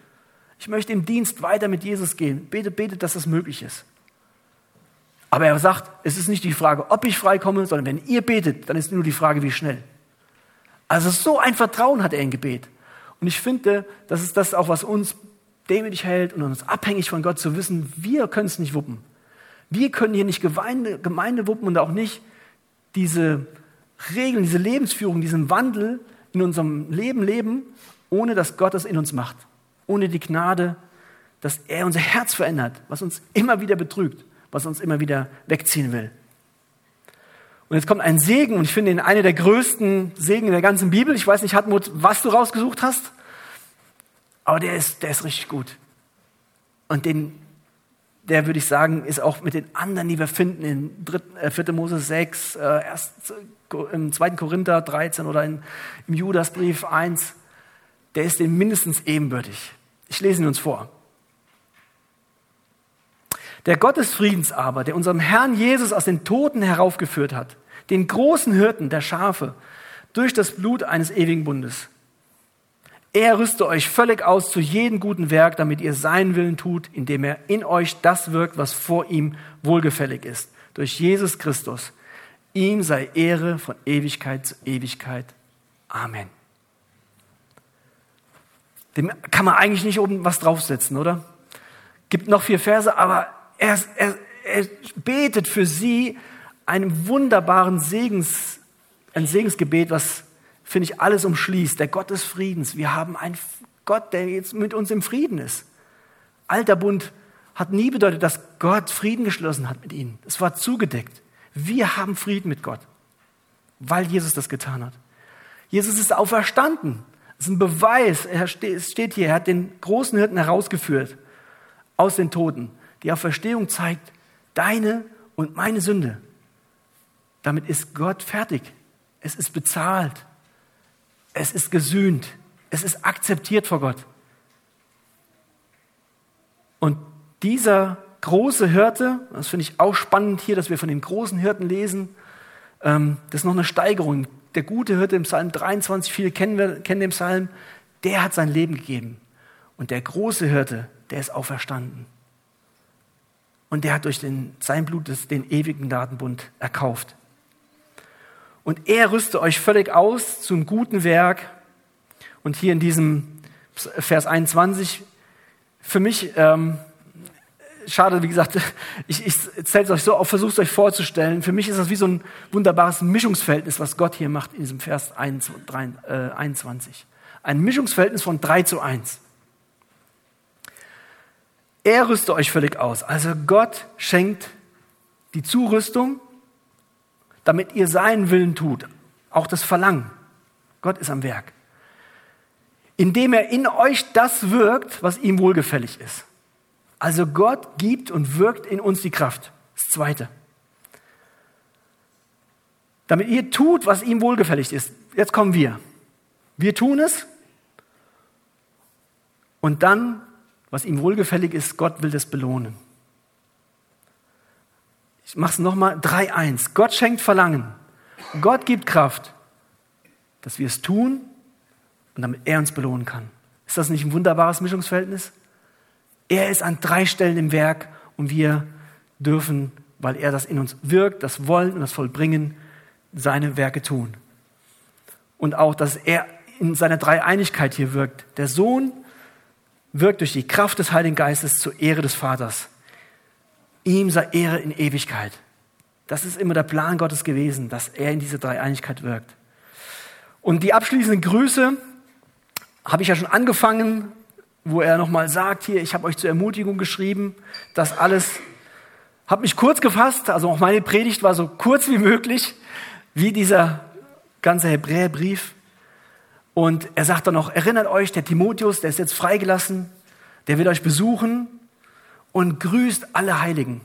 S1: Ich möchte im Dienst weiter mit Jesus gehen. Betet, betet, dass das möglich ist. Aber er sagt, es ist nicht die Frage, ob ich freikomme, sondern wenn ihr betet, dann ist nur die Frage, wie schnell. Also so ein Vertrauen hat er in Gebet. Und ich finde, das ist das auch, was uns demütig hält und uns abhängig von Gott zu wissen, wir können es nicht wuppen. Wir können hier nicht Gemeinde, Gemeinde wuppen und auch nicht diese Regeln, diese Lebensführung, diesen Wandel in unserem Leben leben, ohne dass Gott das in uns macht. Ohne die Gnade, dass er unser Herz verändert, was uns immer wieder betrügt, was uns immer wieder wegziehen will. Und jetzt kommt ein Segen, und ich finde ihn einer der größten Segen in der ganzen Bibel. Ich weiß nicht, Hartmut, was du rausgesucht hast. Aber der ist, der ist richtig gut. Und den, der würde ich sagen, ist auch mit den anderen, die wir finden in 3, 4. Äh, Mose 6, äh, erst, im 2. Korinther 13 oder in, im Judasbrief 1, der ist dem mindestens ebenbürtig. Ich lese ihn uns vor. Der Gott des Friedens aber, der unserem Herrn Jesus aus den Toten heraufgeführt hat, den großen Hirten der Schafe, durch das Blut eines ewigen Bundes, er rüste euch völlig aus zu jedem guten Werk, damit ihr seinen Willen tut, indem er in euch das wirkt, was vor ihm wohlgefällig ist. Durch Jesus Christus. Ihm sei Ehre von Ewigkeit zu Ewigkeit. Amen. Dem kann man eigentlich nicht oben was draufsetzen, oder? Gibt noch vier Verse, aber er, er, er betet für sie einen wunderbaren Segens, ein Segensgebet, was, finde ich, alles umschließt. Der Gott des Friedens. Wir haben einen Gott, der jetzt mit uns im Frieden ist. Alter Bund hat nie bedeutet, dass Gott Frieden geschlossen hat mit ihnen. Es war zugedeckt. Wir haben Frieden mit Gott, weil Jesus das getan hat. Jesus ist auferstanden. Das ist ein Beweis. Er steht hier, er hat den großen Hirten herausgeführt aus den Toten. Die Auferstehung zeigt deine und meine Sünde. Damit ist Gott fertig. Es ist bezahlt. Es ist gesühnt. Es ist akzeptiert vor Gott. Und dieser große Hirte, das finde ich auch spannend hier, dass wir von den großen Hirten lesen, ähm, das ist noch eine Steigerung. Der gute Hirte im Psalm 23, viele kennen, wir, kennen den Psalm, der hat sein Leben gegeben. Und der große Hirte, der ist auferstanden. Und der hat durch den, sein Blut den ewigen Datenbund erkauft. Und er rüste euch völlig aus zum guten Werk. Und hier in diesem Vers 21, für mich, ähm, schade, wie gesagt, ich, ich zähle es euch so versuche es euch vorzustellen. Für mich ist das wie so ein wunderbares Mischungsverhältnis, was Gott hier macht in diesem Vers 21. Ein Mischungsverhältnis von 3 zu 1. Er rüste euch völlig aus. Also Gott schenkt die Zurüstung, damit ihr seinen Willen tut. Auch das Verlangen. Gott ist am Werk. Indem er in euch das wirkt, was ihm wohlgefällig ist. Also Gott gibt und wirkt in uns die Kraft. Das Zweite. Damit ihr tut, was ihm wohlgefällig ist. Jetzt kommen wir. Wir tun es. Und dann was ihm wohlgefällig ist, Gott will das belohnen. Ich mache es nochmal, 3.1. Gott schenkt Verlangen. Gott gibt Kraft, dass wir es tun und damit er uns belohnen kann. Ist das nicht ein wunderbares Mischungsverhältnis? Er ist an drei Stellen im Werk und wir dürfen, weil er das in uns wirkt, das Wollen und das Vollbringen, seine Werke tun. Und auch, dass er in seiner Dreieinigkeit hier wirkt. Der Sohn wirkt durch die Kraft des Heiligen Geistes zur Ehre des Vaters. Ihm sei Ehre in Ewigkeit. Das ist immer der Plan Gottes gewesen, dass er in diese Dreieinigkeit wirkt. Und die abschließenden Grüße habe ich ja schon angefangen, wo er nochmal sagt, hier, ich habe euch zur Ermutigung geschrieben, das alles, habe mich kurz gefasst, also auch meine Predigt war so kurz wie möglich, wie dieser ganze Hebräerbrief. Und er sagt dann noch, erinnert euch, der Timotheus, der ist jetzt freigelassen, der wird euch besuchen und grüßt alle Heiligen.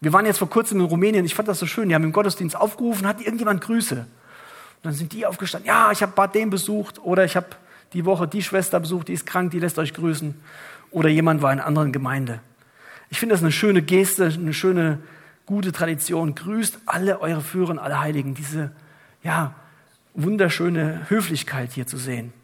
S1: Wir waren jetzt vor kurzem in Rumänien, ich fand das so schön, die haben im Gottesdienst aufgerufen, hat irgendjemand Grüße. Und dann sind die aufgestanden, ja, ich habe Bad dem besucht oder ich habe die Woche die Schwester besucht, die ist krank, die lässt euch grüßen. Oder jemand war in einer anderen Gemeinde. Ich finde das eine schöne Geste, eine schöne, gute Tradition. Grüßt alle eure Führer und alle Heiligen. Diese, ja, wunderschöne Höflichkeit hier zu sehen.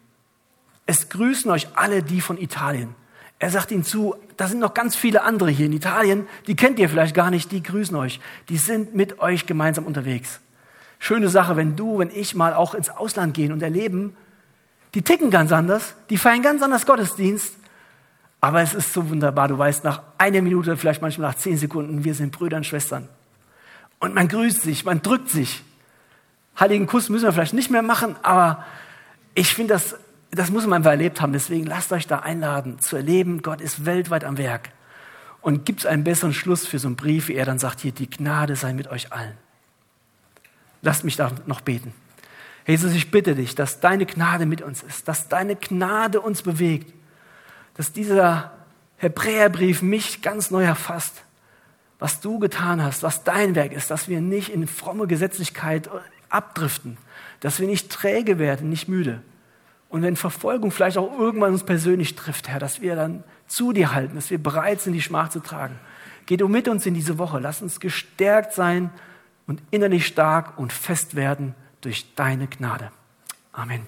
S1: Es grüßen euch alle die von Italien. Er sagt ihnen zu, da sind noch ganz viele andere hier in Italien, die kennt ihr vielleicht gar nicht, die grüßen euch. Die sind mit euch gemeinsam unterwegs. Schöne Sache, wenn du, wenn ich mal auch ins Ausland gehen und erleben, die ticken ganz anders, die feiern ganz anders Gottesdienst, aber es ist so wunderbar, du weißt nach einer Minute, vielleicht manchmal nach zehn Sekunden, wir sind Brüder und Schwestern. Und man grüßt sich, man drückt sich. Heiligen Kuss müssen wir vielleicht nicht mehr machen, aber ich finde, das, das muss man einfach erlebt haben. Deswegen lasst euch da einladen, zu erleben, Gott ist weltweit am Werk. Und gibt es einen besseren Schluss für so einen Brief, wie er dann sagt, hier, die Gnade sei mit euch allen. Lasst mich da noch beten. Jesus, ich bitte dich, dass deine Gnade mit uns ist, dass deine Gnade uns bewegt, dass dieser Hebräerbrief mich ganz neu erfasst, was du getan hast, was dein Werk ist, dass wir nicht in fromme Gesetzlichkeit abdriften, dass wir nicht träge werden, nicht müde. Und wenn Verfolgung vielleicht auch irgendwann uns persönlich trifft, Herr, dass wir dann zu dir halten, dass wir bereit sind, die Schmach zu tragen. Geh du mit uns in diese Woche. Lass uns gestärkt sein und innerlich stark und fest werden durch deine Gnade. Amen.